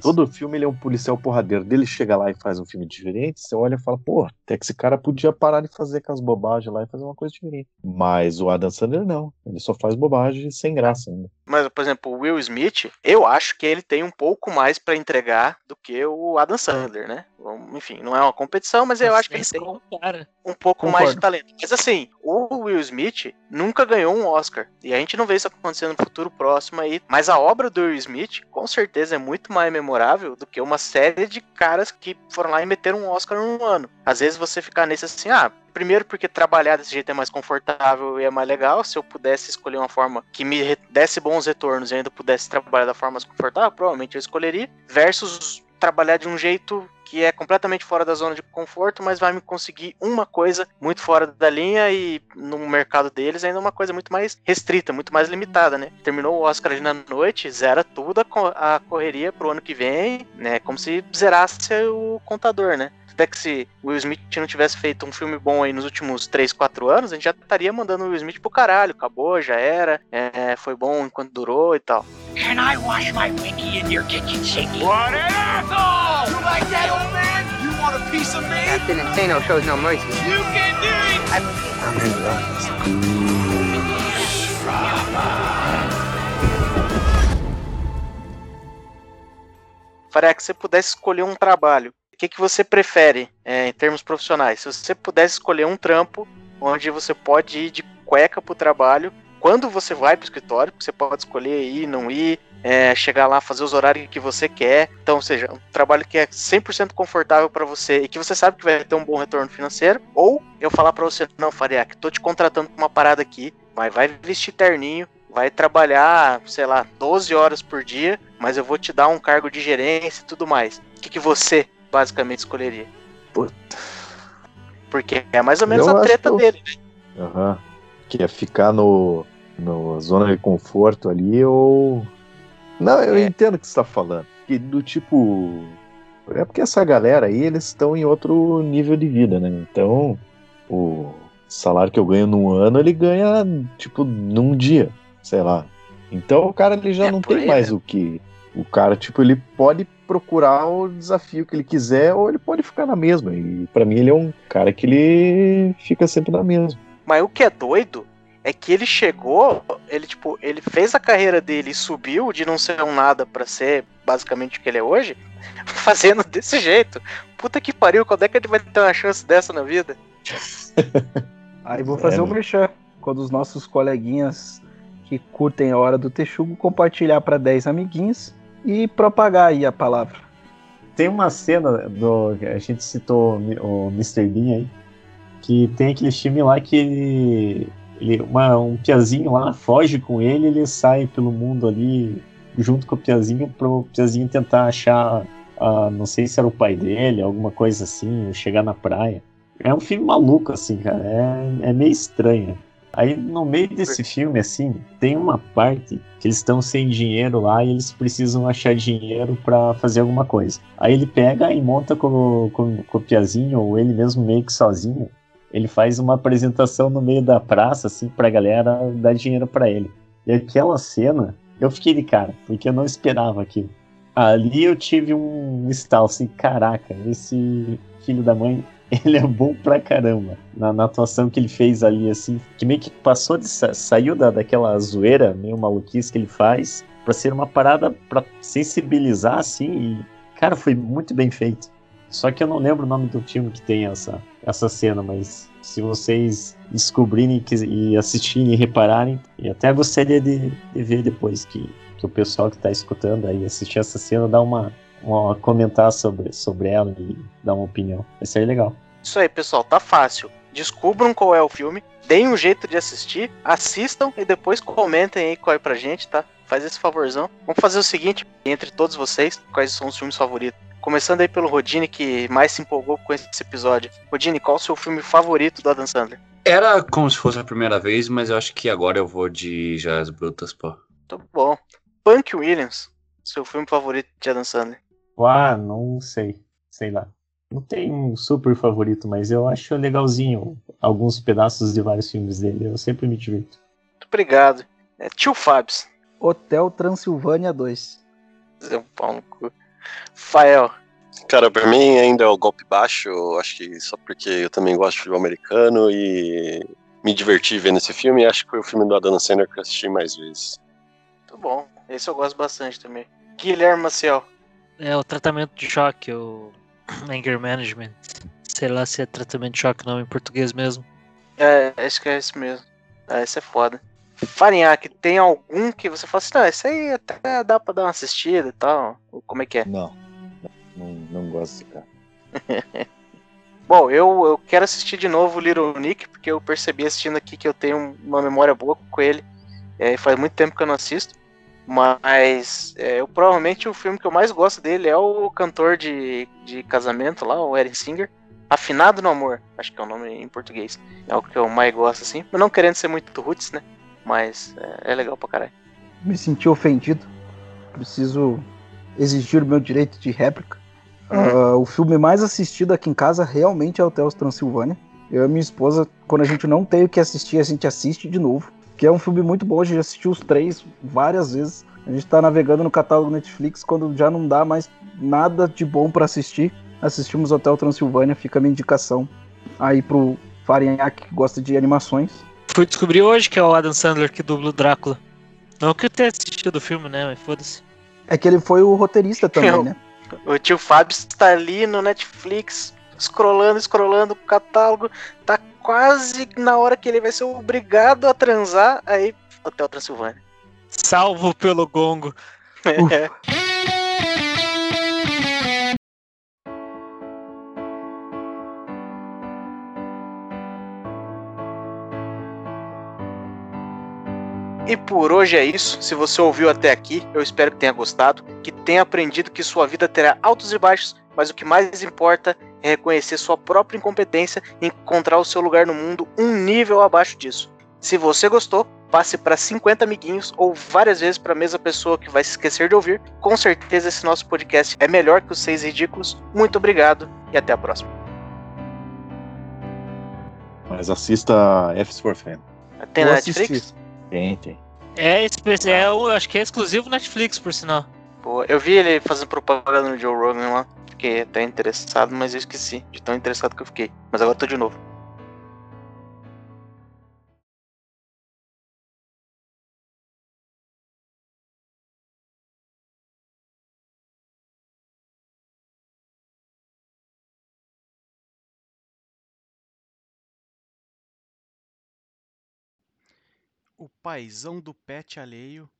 Todo filme ele é um policial porradeiro. Dele chega lá e faz um filme diferente, você olha e fala, pô, até que esse cara podia parar de fazer aquelas bobagens lá e fazer uma coisa diferente. Mas o Adam Sandler não. Ele só faz bobagem sem graça ainda. Mas, por exemplo, o Will Smith, eu acho que ele tem um pouco mais pra entregar do que o Adam Sandler, né? Enfim, não é uma competição, mas eu acho que ele tem Cara, um pouco Concordo. mais de talento. Mas assim, o Will Smith nunca ganhou um Oscar. E a gente não vê isso acontecendo no futuro próximo aí. Mas a obra do Will Smith, com certeza, é muito mais memorável do que uma série de caras que foram lá e meteram um Oscar num ano. Às vezes você fica nesse assim, ah. Primeiro porque trabalhar desse jeito é mais confortável e é mais legal. Se eu pudesse escolher uma forma que me desse bons retornos e ainda pudesse trabalhar da forma mais confortável, provavelmente eu escolheria. Versus trabalhar de um jeito que é completamente fora da zona de conforto, mas vai me conseguir uma coisa muito fora da linha e no mercado deles ainda uma coisa muito mais restrita, muito mais limitada, né? Terminou o Oscar ali na noite, zera tudo a, a correria pro ano que vem, né? Como se zerasse o contador, né? Até que se o Will Smith não tivesse feito um filme bom aí nos últimos 3, 4 anos, a gente já estaria mandando o Will Smith pro caralho. Acabou, já era, é, foi bom enquanto durou e tal. Can I wash my winky in your kitchen sink? What an asshole! You like that, old man? You want a piece of me? Captain Insano shows no mercy. You can do it! Faria que você pudesse escolher um trabalho, o que, que você prefere é, em termos profissionais? Se você pudesse escolher um trampo onde você pode ir de cueca pro trabalho, quando você vai pro escritório, você pode escolher ir, não ir, é, chegar lá, fazer os horários que você quer. Então, ou seja, um trabalho que é 100% confortável para você e que você sabe que vai ter um bom retorno financeiro. Ou eu falar para você, não, Fariak, tô te contratando pra uma parada aqui, mas vai vestir terninho, vai trabalhar, sei lá, 12 horas por dia, mas eu vou te dar um cargo de gerência e tudo mais. O que, que você basicamente escolheria? Puta. Porque é mais ou menos Eu a treta eu- dele, né? Aham. Que é ficar no, no zona de conforto ali ou. Não, eu É. entendo o que você tá falando. Que do tipo. É porque essa galera aí, eles estão em outro nível de vida, né? Então, o salário que eu ganho num ano, ele ganha, tipo, num dia, sei lá. Então o cara ele já É, não tem aí, mais né? o que. O cara, tipo, ele pode procurar o desafio que ele quiser ou ele pode ficar na mesma. E pra mim ele é um cara que ele fica sempre na mesma. Mas o que é doido é que ele chegou, ele tipo, ele fez a carreira dele e subiu de não ser um nada pra ser basicamente o que ele é hoje, fazendo desse jeito. Puta que pariu, quando é que ele vai ter uma chance dessa na vida? Aí vou fazer É, o merchan. Quando os nossos coleguinhas que curtem a hora do Texugo compartilhar para 10 amiguinhos e propagar aí a palavra. Tem uma cena do. A gente citou o Mr. Bean aí. Que tem aquele filme lá que ele. ele uma, um piazinho lá foge com ele, ele sai pelo mundo ali junto com o piazinho pro piazinho tentar achar. ah, não sei se era o pai dele, alguma coisa assim, chegar na praia. É um filme maluco, assim, cara. É, é meio estranho. Aí no meio desse filme, assim, tem uma parte que eles estão sem dinheiro lá e eles precisam achar dinheiro pra fazer alguma coisa. Aí ele pega e monta com, com, com o Piazinho, ou ele mesmo meio que sozinho. Ele faz uma apresentação no meio da praça, assim, pra galera dar dinheiro pra ele. E aquela cena, eu fiquei de cara, porque eu não esperava aquilo. Ali eu tive um estalo assim, caraca, esse filho da mãe ele é bom pra caramba na, na atuação que ele fez ali, assim, que meio que passou de sa- saiu da, daquela zoeira, meio maluquice que ele faz, pra ser uma parada pra sensibilizar, assim, e, cara, foi muito bem feito. Só que eu não lembro o nome do filme que tem essa, essa cena, mas se vocês descobrirem que- e assistirem e repararem, e até gostaria de, de ver depois que, que o pessoal que tá escutando aí assistir essa cena dá uma comentar sobre, sobre ela e dar uma opinião. Vai ser legal. Isso aí, pessoal, tá fácil. Descubram qual é o filme, deem um jeito de assistir, assistam e depois comentem aí qual é pra gente, tá? Faz esse favorzão. Vamos fazer o seguinte, entre todos vocês, quais são os filmes favoritos? Começando aí pelo Rodine, que mais se empolgou com esse episódio. Rodine, qual o seu filme favorito do Adam Sandler? Era como se fosse a primeira vez, mas eu acho que agora eu vou de Joias Brutas, pô. Tá bom. Punk Williams, seu filme favorito de Adam Sandler. Ah, não sei. Sei lá. Não tem um super favorito, mas eu acho legalzinho alguns pedaços de vários filmes dele. Eu sempre me divirto. Muito obrigado. É, tio Fabs, Hotel Transilvânia 2. seu pau no cu. Fael, Cara, pra mim ainda é o golpe baixo, acho que só porque eu também gosto de filme americano e me diverti vendo esse filme, e acho que foi o filme do Adam Sandler que eu assisti mais vezes. muito bom. Esse eu gosto bastante também. Guilherme Maciel, É o tratamento de choque, o anger management. Sei lá se é tratamento de choque não em português mesmo. É, acho que é esse mesmo. Ah, esse é foda. Farinhaque, tem algum que você fala assim, não, esse aí até dá pra dar uma assistida e tal. Ou Como é que é? Não, não, não gosto desse cara. Bom, eu, eu quero assistir de novo o Little Nick, porque eu percebi assistindo aqui que eu tenho uma memória boa com ele. É, faz muito tempo que eu não assisto. Mas é, eu provavelmente o filme que eu mais gosto dele é o cantor de, de casamento lá, o Eren Singer. Afinado no Amor, acho que é o nome em português. É o que eu mais gosto, assim. Mas não querendo ser muito roots, né? Mas é, é legal pra caralho. Me senti ofendido. Preciso exigir o meu direito de réplica. Ah, o filme mais assistido aqui em casa realmente é Hotel Transilvânia. Eu e minha esposa, quando a gente não tem o que assistir, a gente assiste de novo. Que é um filme muito bom, a gente já assistiu os três várias vezes. A gente tá navegando no catálogo Netflix quando já não dá mais nada de bom pra assistir. Assistimos Hotel Transilvânia, fica a minha indicação aí pro Farinhaque que gosta de animações. Fui descobrir hoje que é o Adam Sandler que dubla o Drácula. Não que eu tenha assistido o filme, né? Mas foda-se. É que ele foi o roteirista também, né? O tio Fábio está ali no Netflix, scrollando, scrollando o catálogo. Tá quase na hora que ele vai ser obrigado a transar. Aí, Hotel Transilvânia. Salvo pelo gongo. E por hoje é isso. Se você ouviu até aqui, eu espero que tenha gostado, que tenha aprendido que sua vida terá altos e baixos, mas o que mais importa é reconhecer sua própria incompetência e encontrar o seu lugar no mundo um nível abaixo disso. Se você gostou, passe para 50 amiguinhos ou várias vezes para a mesma pessoa que vai se esquecer de ouvir. Com certeza esse nosso podcast é melhor que os seis ridículos. Muito obrigado e até a próxima. Mas assista F for Fan. Tem na Netflix? Tem, tem. É, espe- é o- acho que é exclusivo Netflix, por sinal. Boa. Eu vi ele fazendo propaganda no Joe Rogan lá fiquei até interessado, mas eu esqueci de tão interessado que eu fiquei. Mas agora tô de novo. O paizão do pet alheio